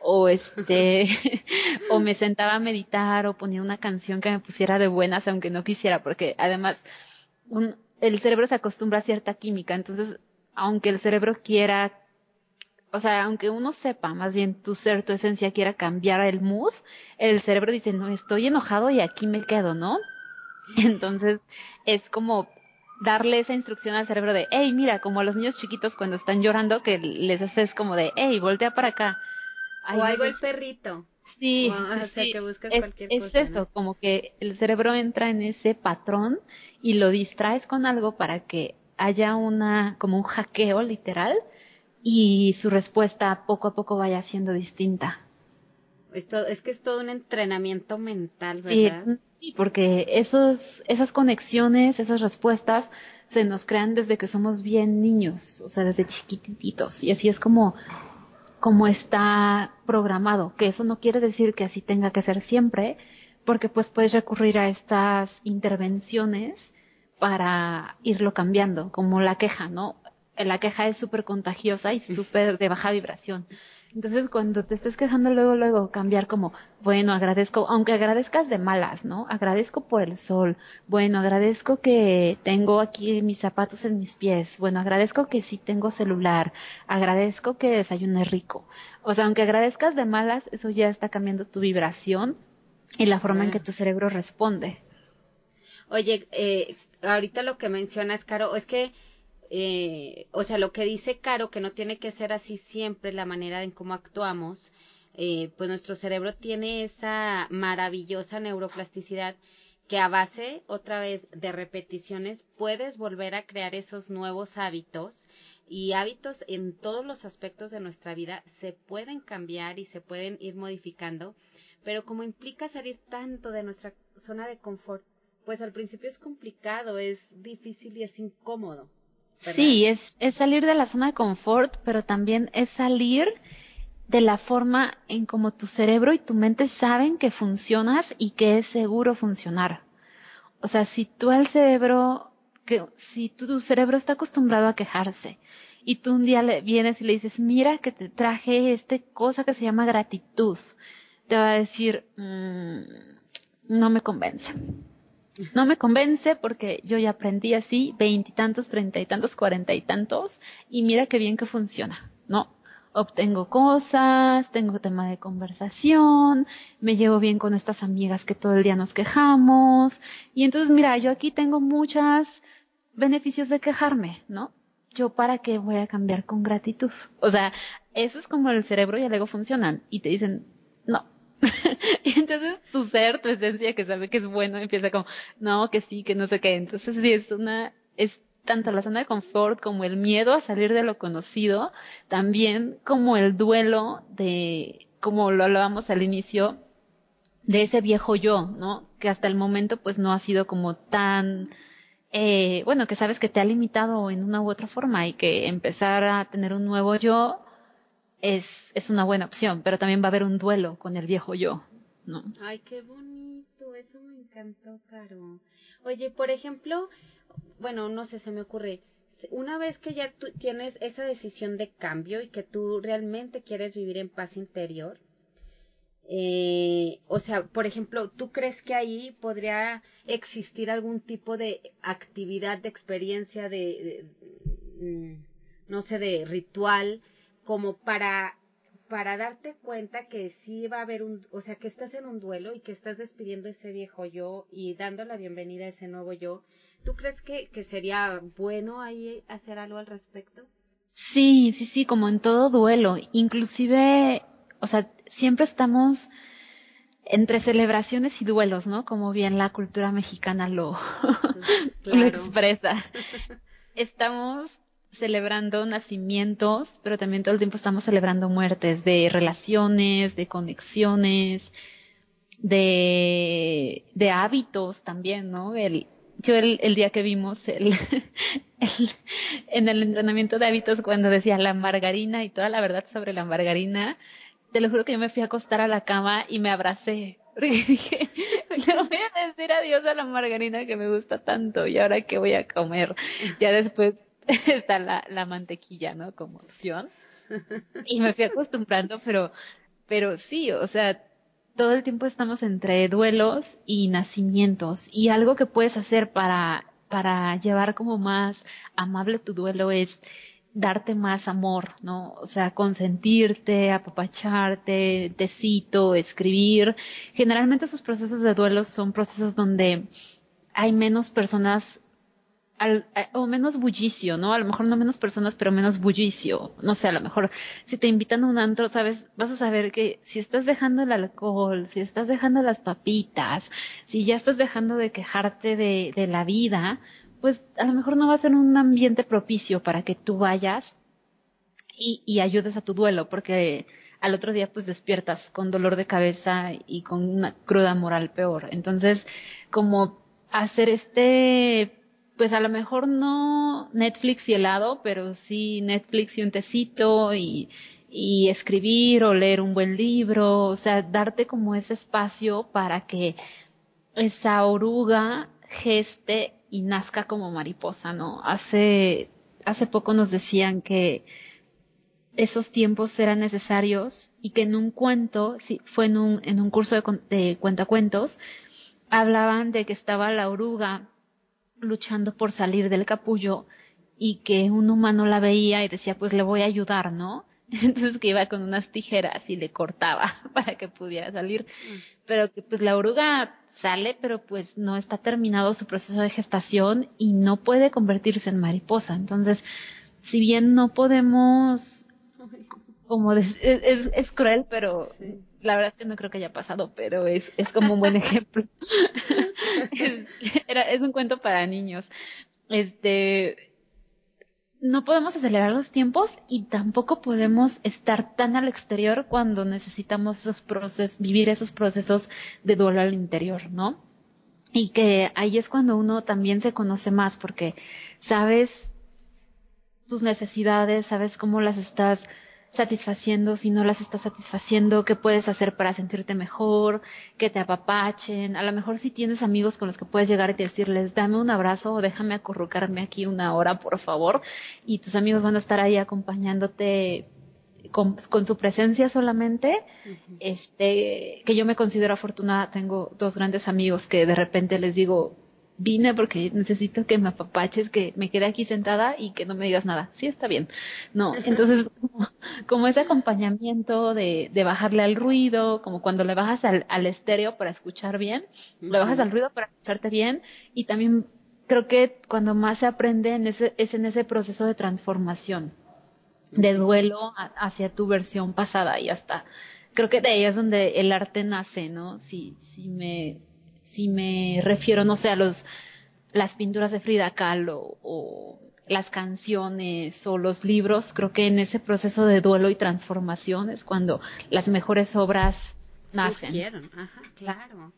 o este o me sentaba a meditar o ponía una canción que me pusiera de buenas aunque no quisiera porque además un, el cerebro se acostumbra a cierta química entonces aunque el cerebro quiera o sea, aunque uno sepa, más bien tu ser, tu esencia quiera cambiar el mood, el cerebro dice, no, estoy enojado y aquí me quedo, ¿no? Entonces, es como darle esa instrucción al cerebro de, hey, mira, como a los niños chiquitos cuando están llorando, que les haces como de, hey, voltea para acá o algo el perrito. Sí, es, eso, como que el cerebro entra en ese patrón y lo distraes con algo para que haya una, como un hackeo literal y su respuesta poco a poco vaya siendo distinta. Esto, es que es todo un entrenamiento mental, ¿verdad? Sí, sí, porque esos, esas conexiones, esas respuestas se nos crean desde que somos bien niños, o sea, desde chiquititos. Y así es como como está programado, que eso no quiere decir que así tenga que ser siempre, porque pues puedes recurrir a estas intervenciones para irlo cambiando, como la queja, ¿no? La queja es súper contagiosa y súper de baja vibración. Entonces, cuando te estés quejando, luego, luego cambiar como, bueno, agradezco, aunque agradezcas de malas, ¿no? Agradezco por el sol. Bueno, agradezco que tengo aquí mis zapatos en mis pies. Bueno, agradezco que sí tengo celular. Agradezco que desayune rico. O sea, aunque agradezcas de malas, eso ya está cambiando tu vibración y la forma en que tu cerebro responde. Oye, eh, ahorita lo que mencionas, Caro, es que eh, o sea, lo que dice Caro, que no tiene que ser así siempre la manera en cómo actuamos, eh, pues nuestro cerebro tiene esa maravillosa neuroplasticidad que a base, otra vez, de repeticiones, puedes volver a crear esos nuevos hábitos y hábitos en todos los aspectos de nuestra vida se pueden cambiar y se pueden ir modificando, pero como implica salir tanto de nuestra zona de confort, pues al principio es complicado, es difícil y es incómodo. Sí, es, es salir de la zona de confort, pero también es salir de la forma en como tu cerebro y tu mente saben que funcionas y que es seguro funcionar. O sea, si tú el cerebro, que, si tu, cerebro está acostumbrado a quejarse y tú un día le vienes y le dices, mira que te traje este cosa que se llama gratitud, te va a decir, mm, no me convence. No me convence porque yo ya aprendí así, veintitantos, treinta y tantos, cuarenta y tantos, y mira qué bien que funciona, ¿no? Obtengo cosas, tengo tema de conversación, me llevo bien con estas amigas que todo el día nos quejamos, y entonces mira, yo aquí tengo muchos beneficios de quejarme, ¿no? Yo para qué voy a cambiar con gratitud. O sea, eso es como el cerebro y el ego funcionan, y te dicen, no, y entonces tu ser, tu esencia que sabe que es bueno, empieza como, no, que sí, que no sé qué. Entonces sí, es una, es tanto la zona de confort como el miedo a salir de lo conocido, también como el duelo de, como lo hablábamos al inicio, de ese viejo yo, ¿no? Que hasta el momento pues no ha sido como tan, eh, bueno, que sabes que te ha limitado en una u otra forma y que empezar a tener un nuevo yo, es, es una buena opción, pero también va a haber un duelo con el viejo yo, ¿no? Ay, qué bonito, eso me encantó, Caro. Oye, por ejemplo, bueno, no sé, se me ocurre, una vez que ya tú tienes esa decisión de cambio y que tú realmente quieres vivir en paz interior, eh, o sea, por ejemplo, ¿tú crees que ahí podría existir algún tipo de actividad, de experiencia, de, mm, no sé, de ritual como para para darte cuenta que sí va a haber un, o sea, que estás en un duelo y que estás despidiendo ese viejo yo y dando la bienvenida a ese nuevo yo, ¿tú crees que, que sería bueno ahí hacer algo al respecto? Sí, sí, sí, como en todo duelo, inclusive, o sea, siempre estamos entre celebraciones y duelos, ¿no? Como bien la cultura mexicana lo, lo expresa. Estamos celebrando nacimientos, pero también todo el tiempo estamos celebrando muertes de relaciones, de conexiones, de, de hábitos también, ¿no? El, yo el, el día que vimos el, en el entrenamiento de hábitos cuando decía la margarina y toda la verdad sobre la margarina, te lo juro que yo me fui a acostar a la cama y me abracé. Porque dije, le voy a decir adiós a la margarina que me gusta tanto y ahora qué voy a comer. Ya después está la, la mantequilla, ¿no? Como opción. Y me fui acostumbrando, pero, pero sí, o sea, todo el tiempo estamos entre duelos y nacimientos. Y algo que puedes hacer para, para llevar como más amable tu duelo es darte más amor, ¿no? O sea, consentirte, apapacharte, tecito, escribir. Generalmente esos procesos de duelo son procesos donde hay menos personas al, o menos bullicio, ¿no? A lo mejor no menos personas, pero menos bullicio. No sé, a lo mejor si te invitan a un antro, sabes, vas a saber que si estás dejando el alcohol, si estás dejando las papitas, si ya estás dejando de quejarte de, de la vida, pues a lo mejor no va a ser un ambiente propicio para que tú vayas y, y ayudes a tu duelo, porque al otro día pues despiertas con dolor de cabeza y con una cruda moral peor. Entonces, como hacer este pues a lo mejor no Netflix y helado, pero sí Netflix y un tecito y, y escribir o leer un buen libro, o sea, darte como ese espacio para que esa oruga geste y nazca como mariposa, ¿no? Hace, hace poco nos decían que esos tiempos eran necesarios y que en un cuento, sí, fue en un, en un curso de, de cuentacuentos, hablaban de que estaba la oruga luchando por salir del capullo y que un humano la veía y decía, pues le voy a ayudar, ¿no? Entonces que iba con unas tijeras y le cortaba para que pudiera salir. Mm. Pero que pues la oruga sale, pero pues no está terminado su proceso de gestación y no puede convertirse en mariposa. Entonces, si bien no podemos, como es, es, cruel, pero la verdad es que no creo que haya pasado, pero es, es como un buen ejemplo. es, era, es un cuento para niños. Este, no podemos acelerar los tiempos y tampoco podemos estar tan al exterior cuando necesitamos esos procesos, vivir esos procesos de duelo al interior, ¿no? Y que ahí es cuando uno también se conoce más porque sabes tus necesidades, sabes cómo las estás satisfaciendo, si no las estás satisfaciendo, qué puedes hacer para sentirte mejor, que te apapachen. A lo mejor si tienes amigos con los que puedes llegar y decirles, dame un abrazo o déjame acurrucarme aquí una hora, por favor. Y tus amigos van a estar ahí acompañándote con, su presencia solamente, este, que yo me considero afortunada, tengo dos grandes amigos que de repente les digo, vine porque necesito que me apapaches, que me quede aquí sentada y que no me digas nada. Sí, está bien. No, entonces, como, ese acompañamiento de, de, bajarle al ruido, como cuando le bajas al, al estéreo para escuchar bien, le bajas al ruido para escucharte bien y también creo que cuando más se aprende en ese, es en ese proceso de transformación, de duelo hacia tu versión pasada y hasta creo que de ahí es donde el arte nace, ¿no? Si, si me si me refiero, no sé, a los, las pinturas de Frida Kahlo o las canciones o los libros, creo que en ese proceso de duelo y transformación es cuando las mejores obras nacen. Ajá, claro.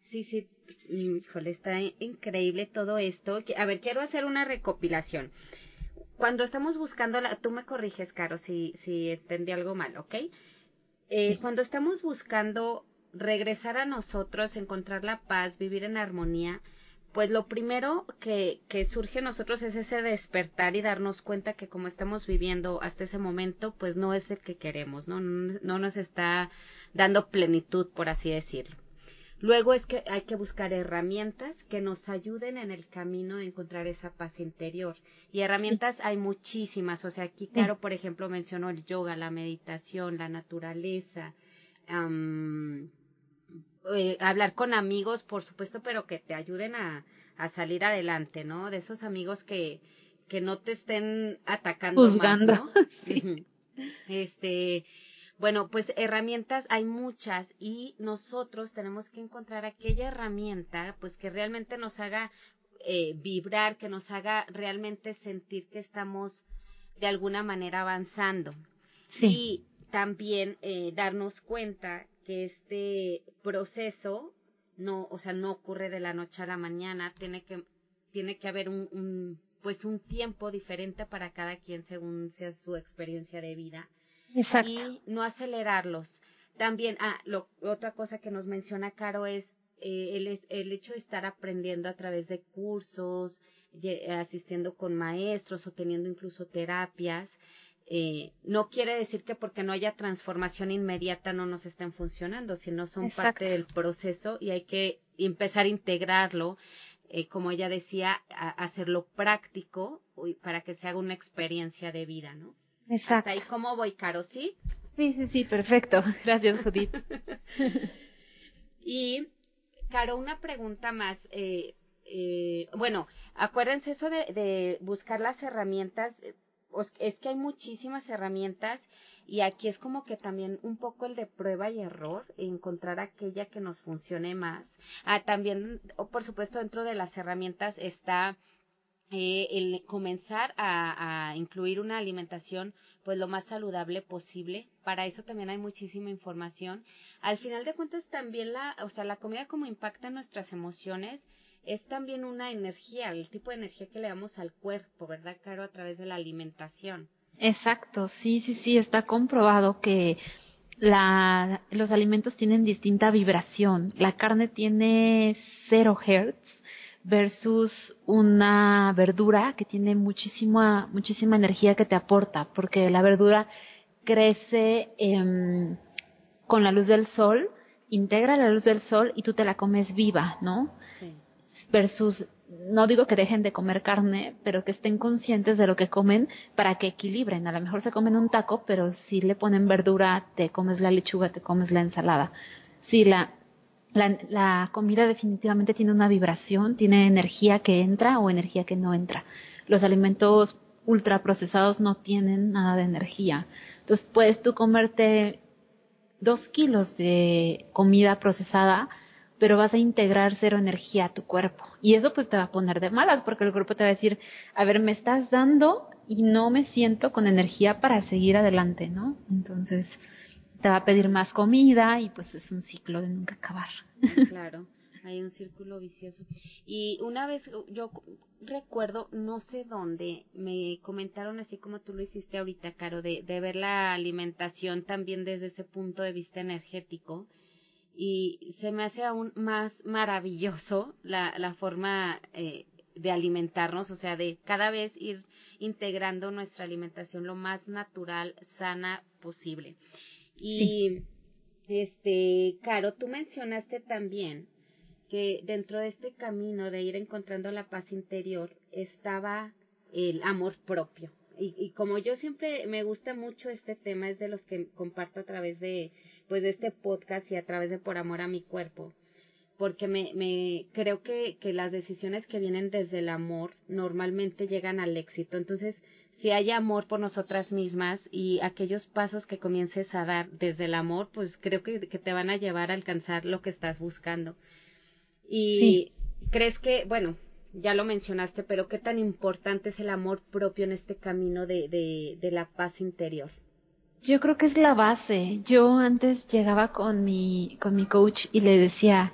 Sí, sí, híjole, está increíble todo esto. A ver, quiero hacer una recopilación. Cuando estamos buscando, la, tú me corriges, Caro, si, si entendí algo mal, ¿ok? Eh, Cuando estamos buscando regresar a nosotros, encontrar la paz, vivir en armonía, pues lo primero que, que surge en nosotros es ese despertar y darnos cuenta que como estamos viviendo hasta ese momento, pues no es el que queremos, ¿no? No, no nos está dando plenitud, por así decirlo. Luego es que hay que buscar herramientas que nos ayuden en el camino de encontrar esa paz interior. Y herramientas hay muchísimas. O sea, aquí, Caro, por ejemplo, mencionó el yoga, la meditación, la naturaleza, eh, hablar con amigos, por supuesto, pero que te ayuden a, a salir adelante, ¿no? De esos amigos que, que no te estén atacando Juzgando. ¿no? sí. Este, bueno, pues herramientas hay muchas y nosotros tenemos que encontrar aquella herramienta, pues que realmente nos haga eh, vibrar, que nos haga realmente sentir que estamos de alguna manera avanzando. Sí. Y también eh, darnos cuenta que este proceso no, o sea, no ocurre de la noche a la mañana, tiene que, tiene que haber un, un pues un tiempo diferente para cada quien según sea su experiencia de vida. Exacto. Y no acelerarlos. También, ah, lo, otra cosa que nos menciona Caro es eh, el, el, hecho de estar aprendiendo a través de cursos, asistiendo con maestros o teniendo incluso terapias. Eh, no quiere decir que porque no haya transformación inmediata no nos estén funcionando, sino son parte del proceso y hay que empezar a integrarlo, eh, como ella decía, a hacerlo práctico para que se haga una experiencia de vida, ¿no? Exacto. Hasta ahí, ¿cómo voy, Caro? ¿Sí? Sí, sí, sí, perfecto. Gracias, Judith. y, Caro, una pregunta más. Eh, eh, bueno, acuérdense eso de, de buscar las herramientas es que hay muchísimas herramientas y aquí es como que también un poco el de prueba y error, encontrar aquella que nos funcione más. Ah, también, por supuesto, dentro de las herramientas está eh, el comenzar a, a, incluir una alimentación pues lo más saludable posible. Para eso también hay muchísima información. Al final de cuentas también la, o sea, la comida como impacta nuestras emociones es también una energía, el tipo de energía que le damos al cuerpo, ¿verdad, Caro? A través de la alimentación. Exacto, sí, sí, sí, está comprobado que la, los alimentos tienen distinta vibración. La carne tiene cero hertz, versus una verdura que tiene muchísima, muchísima energía que te aporta, porque la verdura crece em, con la luz del sol, integra la luz del sol y tú te la comes viva, ¿no? Sí. Versus, no digo que dejen de comer carne, pero que estén conscientes de lo que comen para que equilibren. A lo mejor se comen un taco, pero si le ponen verdura, te comes la lechuga, te comes la ensalada. Si la, la, comida definitivamente tiene una vibración, tiene energía que entra o energía que no entra. Los alimentos ultraprocesados no tienen nada de energía. Entonces puedes tú comerte dos kilos de comida procesada, pero vas a integrar cero energía a tu cuerpo. Y eso pues te va a poner de malas porque el cuerpo te va a decir, a ver, me estás dando y no me siento con energía para seguir adelante, ¿no? Entonces, te va a pedir más comida y pues es un ciclo de nunca acabar. Claro, hay un círculo vicioso. Y una vez yo recuerdo, no sé dónde, me comentaron así como tú lo hiciste ahorita, Caro, de, de ver la alimentación también desde ese punto de vista energético. Y se me hace aún más maravilloso la, la forma eh, de alimentarnos, o sea, de cada vez ir integrando nuestra alimentación lo más natural, sana posible. Y este, Caro, tú mencionaste también que dentro de este camino de ir encontrando la paz interior estaba el amor propio. Y, y, como yo siempre me gusta mucho este tema, es de los que comparto a través de, pues, de este podcast y a través de Por Amor a mi Cuerpo. Porque me, me creo que, que las decisiones que vienen desde el amor normalmente llegan al éxito. Entonces, si hay amor por nosotras mismas y aquellos pasos que comiences a dar desde el amor, pues creo que, te van a llevar a alcanzar lo que estás buscando. Y crees que, bueno, ya lo mencionaste, pero qué tan importante es el amor propio en este camino de, de, de la paz interior. Yo creo que es la base. Yo antes llegaba con mi, con mi coach y le decía,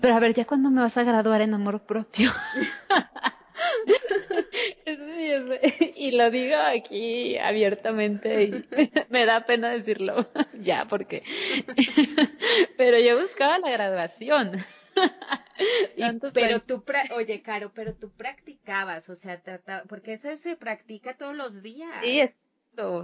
pero a ver, ¿ya cuándo me vas a graduar en amor propio? y lo digo aquí abiertamente y me da pena decirlo ya porque pero yo buscaba la graduación pero tú oye Caro pero tú practicabas o sea porque eso se practica todos los días. Sí es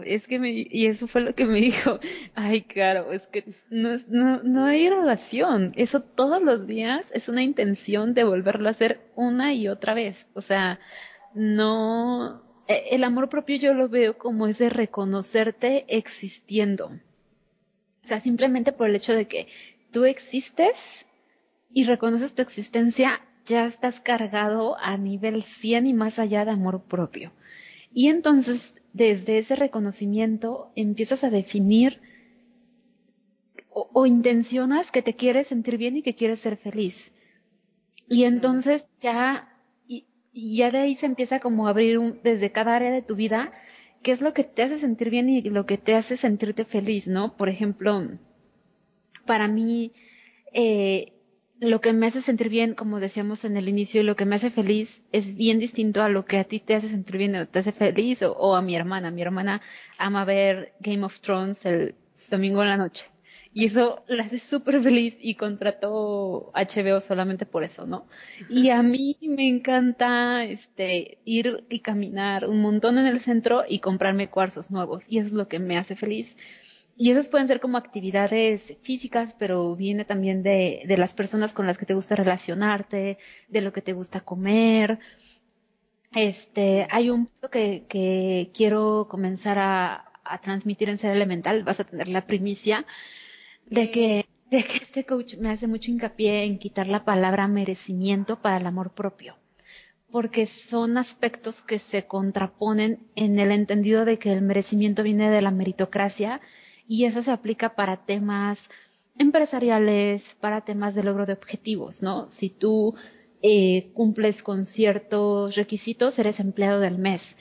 es que me, y eso fue lo que me dijo, ay, Caro, es que no, no, no hay graduación, eso todos los días es una intención de volverlo a hacer una y otra vez, o sea, no, e, el amor propio yo lo veo como ese reconocerte existiendo. O sea, simplemente por el hecho de que tú existes y reconoces tu existencia, ya estás cargado a nivel 100 y más allá de amor propio. Y entonces, desde ese reconocimiento, empiezas a definir o, o intencionas que te quieres sentir bien y que quieres ser feliz. Y entonces ya y ya de ahí se empieza como a abrir un, desde cada área de tu vida qué es lo que te hace sentir bien y lo que te hace sentirte feliz, ¿no? Por ejemplo, para mí, eh, lo que me hace sentir bien, como decíamos en el inicio, lo que me hace feliz es bien distinto a lo que a ti te hace sentir bien o te hace feliz o, o a mi hermana. Mi hermana ama ver Game of Thrones el domingo en la noche. Y eso la hace súper feliz y contrató HBO solamente por eso, ¿no? Y a mí me encanta este ir y caminar un montón en el centro y comprarme cuarzos nuevos. Y eso es lo que me hace feliz. Y esas pueden ser como actividades físicas, pero viene también de, de las personas con las que te gusta relacionarte, de lo que te gusta comer. Este, hay un punto que, que quiero comenzar a, a transmitir en Ser Elemental, vas a tener la primicia, de que, de que este coach me hace mucho hincapié en quitar la palabra merecimiento para el amor propio, porque son aspectos que se contraponen en el entendido de que el merecimiento viene de la meritocracia y eso se aplica para temas empresariales, para temas de logro de objetivos, ¿no? Si tú eh, cumples con ciertos requisitos, eres empleado del mes,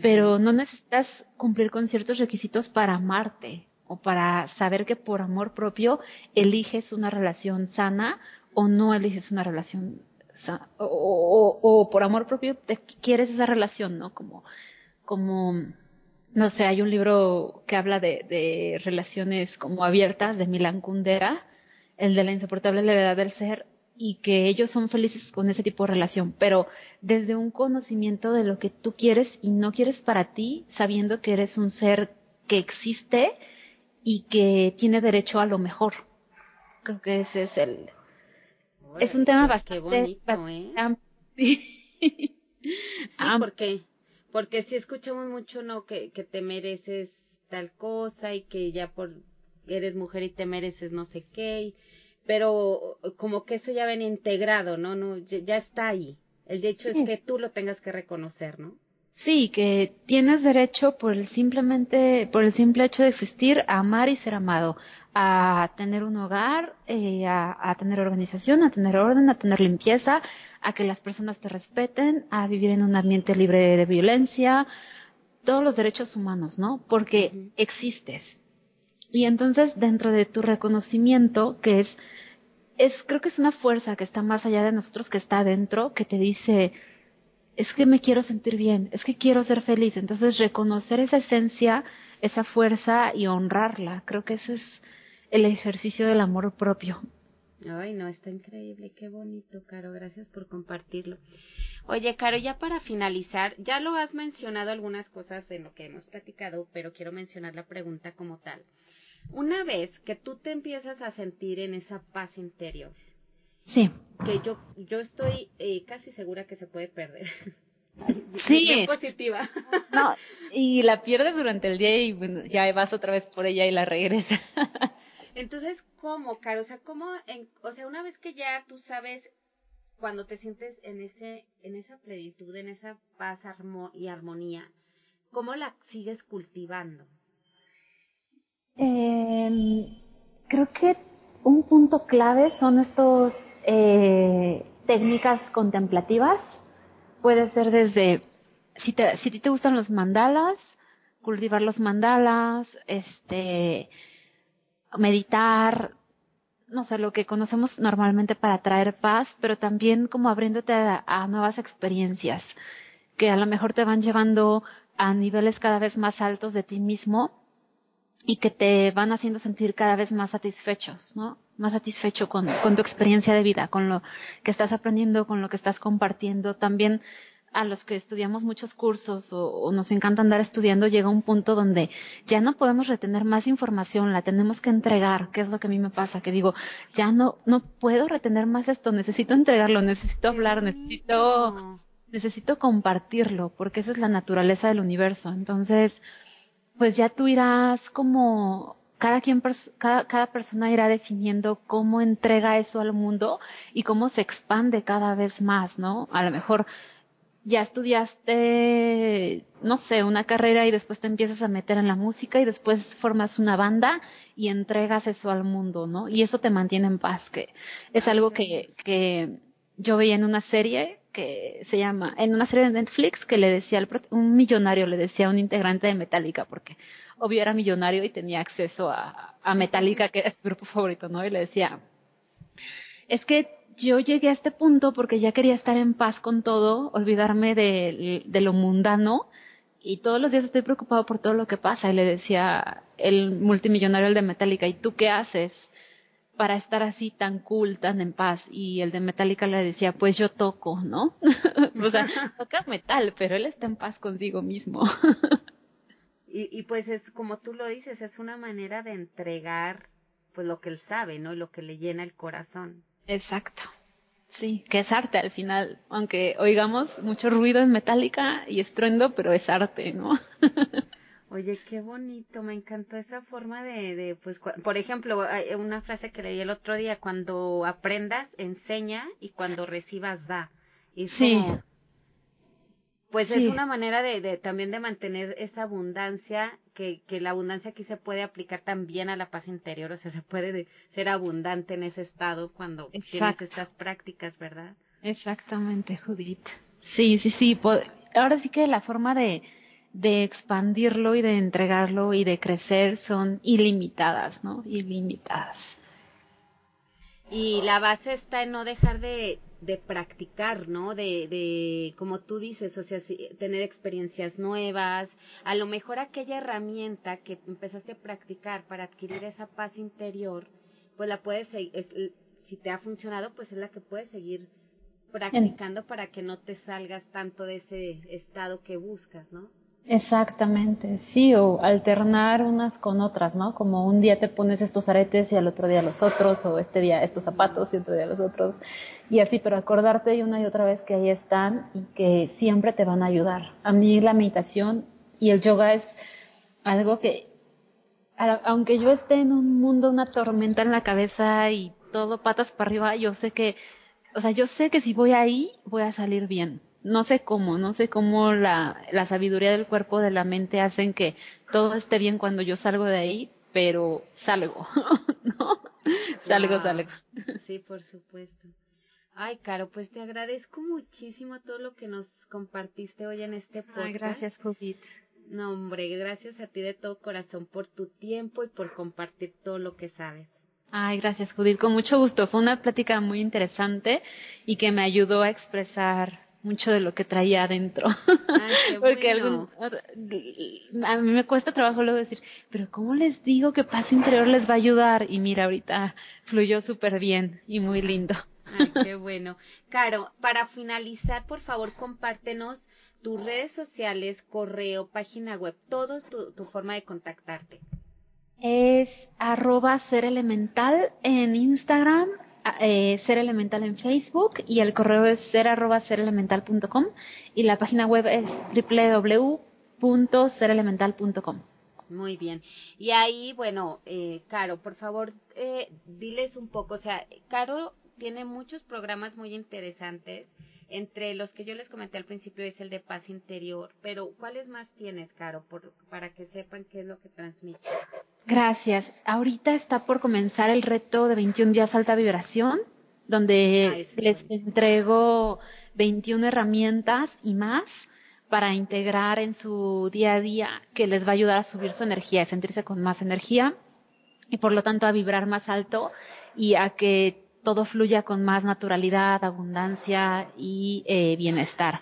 pero no necesitas cumplir con ciertos requisitos para amarte, o para saber que por amor propio eliges una relación sana o no eliges una relación sana, o, por amor propio te quieres esa relación, ¿no? Como, como, no sé, hay un libro que habla de, de relaciones como abiertas de Milan Kundera, el de la insoportable levedad del ser, y que ellos son felices con ese tipo de relación, pero desde un conocimiento de lo que tú quieres y no quieres para ti, sabiendo que eres un ser que existe y que tiene derecho a lo mejor. Creo que ese es el... es un tema bastante... bonito, ¿eh? Sí. sí, porque, porque si escuchamos mucho, ¿no? Que, que te mereces tal cosa y que ya por eres mujer y te mereces no sé qué, pero como que eso ya ven integrado, ¿no? no ya, está ahí. El hecho es que tú lo tengas que reconocer, ¿no? Sí, que tienes derecho por el simplemente, por el simple hecho de existir, a amar y ser amado, a tener un hogar, eh, a, tener organización, a tener orden, a tener limpieza, a que las personas te respeten, a vivir en un ambiente libre de, violencia, todos los derechos humanos, ¿no? Porque existes. Y entonces, dentro de tu reconocimiento, que es, es, creo que es una fuerza que está más allá de nosotros, que está adentro, que te dice, es que me quiero sentir bien, es que quiero ser feliz. Entonces, reconocer esa esencia, esa fuerza y honrarla. Creo que ese es el ejercicio del amor propio. Ay, no, está increíble, qué bonito, Caro, gracias por compartirlo. Oye, Caro, ya para finalizar, ya lo has mencionado algunas cosas en lo que hemos platicado, pero quiero mencionar la pregunta como tal. Una vez que tú te empiezas a sentir en esa paz interior, Sí. Que yo, yo estoy eh, casi segura que se puede perder. sí. positiva. No, y la pierdes durante el día y bueno, ya vas otra vez por ella y la regresas. Entonces, ¿cómo, Caro? O sea, ¿cómo, o sea, una vez que ya tú sabes cuando te sientes en ese, en esa plenitud, en esa paz y armonía, ¿cómo la sigues cultivando? Eh, creo que un punto clave son estos eh, técnicas contemplativas. Puede ser desde, si te, si te gustan los mandalas, cultivar los mandalas, este, meditar, no sé, lo que conocemos normalmente para traer paz, pero también como abriéndote a nuevas experiencias que a lo mejor te van llevando a niveles cada vez más altos de ti mismo y que te van haciendo sentir cada vez más satisfechos, ¿no? Más satisfecho con, con, tu experiencia de vida, con lo que estás aprendiendo, con lo que estás compartiendo. También a los que estudiamos muchos cursos o, nos encanta andar estudiando, llega un punto donde ya no podemos retener más información, la tenemos que entregar, que es lo que a mí me pasa, que digo, ya no, no puedo retener más esto, necesito entregarlo, necesito hablar, necesito, necesito compartirlo, porque esa es la naturaleza del universo. Entonces, pues ya tú irás como cada quien cada, cada persona irá definiendo cómo entrega eso al mundo y cómo se expande cada vez más, ¿no? A lo mejor ya estudiaste, no sé, una carrera y después te empiezas a meter en la música y después formas una banda y entregas eso al mundo, ¿no? Y eso te mantiene en paz, que es algo que, que yo veía en una serie que se llama, en una serie de Netflix que le decía, al, un millonario le decía a un integrante de Metallica, porque obvio era millonario y tenía acceso a, a Metallica, que era su grupo favorito, ¿no? Y le decía, es que yo llegué a este punto porque ya quería estar en paz con todo, olvidarme de, de lo mundano, y todos los días estoy preocupado por todo lo que pasa. Y le decía el multimillonario, el de Metallica, ¿y tú qué haces? Para estar así tan cool, tan en paz. Y el de Metallica le decía, pues yo toco, ¿no? o sea, toca metal, pero él está en paz consigo mismo. y, y pues es como tú lo dices, es una manera de entregar pues lo que él sabe, ¿no? Y lo que le llena el corazón. Exacto. Sí, que es arte al final, aunque oigamos mucho ruido en Metallica y estruendo, pero es arte, ¿no? Oye, qué bonito, me encantó esa forma de, de pues, por ejemplo, una frase que leí el otro día, cuando aprendas, enseña y cuando recibas, da. Y sí. pues es una manera de, de, también de mantener esa abundancia, que, que la abundancia aquí se puede aplicar también a la paz interior, o sea, se puede ser abundante en ese estado cuando tienes estas prácticas, ¿verdad? Exactamente, Judith. Sí, sí, sí. Ahora sí que la forma de, de expandirlo y de entregarlo y de crecer son ilimitadas, ¿no? Ilimitadas. Y la base está en no dejar de, de practicar, ¿no? De, de, como tú dices, o sea, tener experiencias nuevas, a lo mejor aquella herramienta que empezaste a practicar para adquirir esa paz interior, pues la puedes si te ha funcionado, pues es la que puedes seguir practicando para que no te salgas tanto de ese estado que buscas, ¿no? Exactamente, sí, o alternar unas con otras, ¿no? Como un día te pones estos aretes y al otro día los otros, o este día estos zapatos y otro día los otros, y así, pero acordarte una y otra vez que ahí están y que siempre te van a ayudar. A mí la meditación y el yoga es algo que, aunque yo esté en un mundo, una tormenta en la cabeza y todo patas para arriba, yo sé que, o sea, yo sé que si voy ahí, voy a salir bien no sé cómo, no sé cómo la, la sabiduría del cuerpo, de la mente hacen que todo esté bien cuando yo salgo de ahí, pero salgo, ¿no? Salgo, salgo. Sí, por supuesto. Ay, Caro, pues te agradezco muchísimo todo lo que nos compartiste hoy en este podcast. Ay, gracias, Judith. No, hombre, gracias a ti de todo corazón por tu tiempo y por compartir todo lo que sabes. Ay, gracias, Judith. Con mucho gusto. Fue una plática muy interesante y que me ayudó a expresar mucho de lo que traía adentro. Porque a mí me cuesta trabajo luego decir, pero ¿cómo les digo que paso interior les va a ayudar? Y mira, ahorita fluyó súper bien y muy lindo. Ay, qué bueno. Caro, para finalizar, por favor, compártenos tus redes sociales, correo, página web, todo tu, tu forma de contactarte. Es arroba ser elemental en Instagram eh, Ser Elemental en Facebook y el correo es ser arroba serelemental.com y la página web es www.serelemental.com. Muy bien. Y ahí, bueno, eh, Caro, por favor, eh, diles un poco, o sea, Caro tiene muchos programas muy interesantes. Entre los que yo les comenté al principio es el de paz interior, pero ¿cuáles más tienes, Caro, por, para que sepan qué es lo que transmites? Gracias. Ahorita está por comenzar el reto de 21 días alta vibración, donde les entrego 21 herramientas y más para integrar en su día a día que les va a ayudar a subir su energía, a sentirse con más energía y por lo tanto a vibrar más alto y a que todo fluya con más naturalidad, abundancia y eh, bienestar.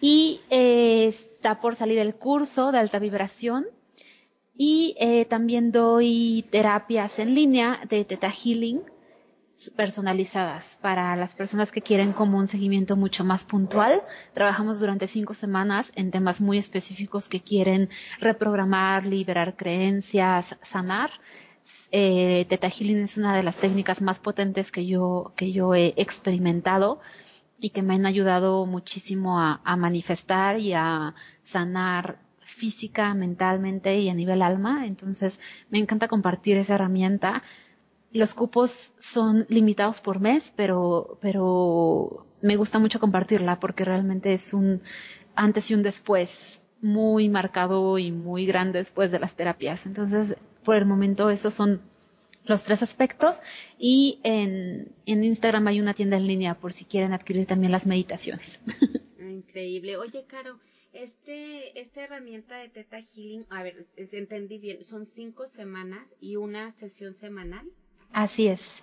Y eh, está por salir el curso de alta vibración y eh, también doy terapias en línea de Teta Healing personalizadas para las personas que quieren como un seguimiento mucho más puntual. Trabajamos durante cinco semanas en temas muy específicos que quieren reprogramar, liberar creencias, sanar. Eh, Teta Healing es una de las técnicas más potentes que yo, que yo he experimentado y que me han ayudado muchísimo a, a manifestar y a sanar física, mentalmente y a nivel alma. Entonces, me encanta compartir esa herramienta. Los cupos son limitados por mes, pero, pero me gusta mucho compartirla porque realmente es un antes y un después muy marcado y muy grande después de las terapias. Entonces, por el momento, esos son los tres aspectos. Y en, en Instagram hay una tienda en línea por si quieren adquirir también las meditaciones. Increíble. Oye, Caro, este, esta herramienta de Teta Healing, a ver, entendí bien, son cinco semanas y una sesión semanal. Así es,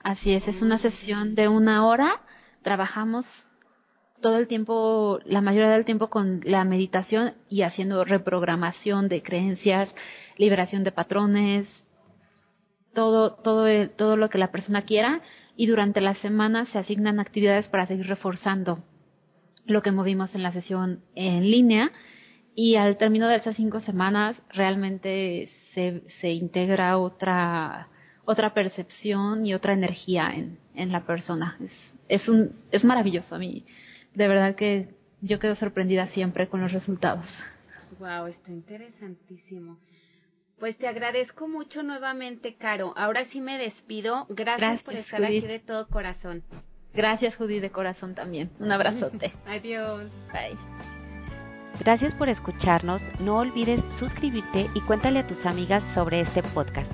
así es, es una mm. sesión de una hora, trabajamos todo el tiempo, la mayoría del tiempo con la meditación y haciendo reprogramación de creencias, liberación de patrones, todo, todo, todo lo que la persona quiera y durante la semana se asignan actividades para seguir reforzando lo que movimos en la sesión en línea y al término de esas cinco semanas realmente se, se integra otra, otra percepción y otra energía en, en la persona. Es, es, un, es maravilloso a mí. De verdad que yo quedo sorprendida siempre con los resultados. Wow, está interesantísimo. Pues te agradezco mucho nuevamente, Caro. Ahora sí me despido. Gracias, por estar aquí de todo corazón. Gracias, Judy, de corazón también. Un abrazote. Adiós. Bye. Gracias por escucharnos. No olvides suscribirte y cuéntale a tus amigas sobre este podcast.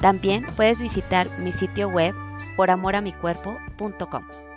También puedes visitar mi sitio web poramoramicuerpo.com.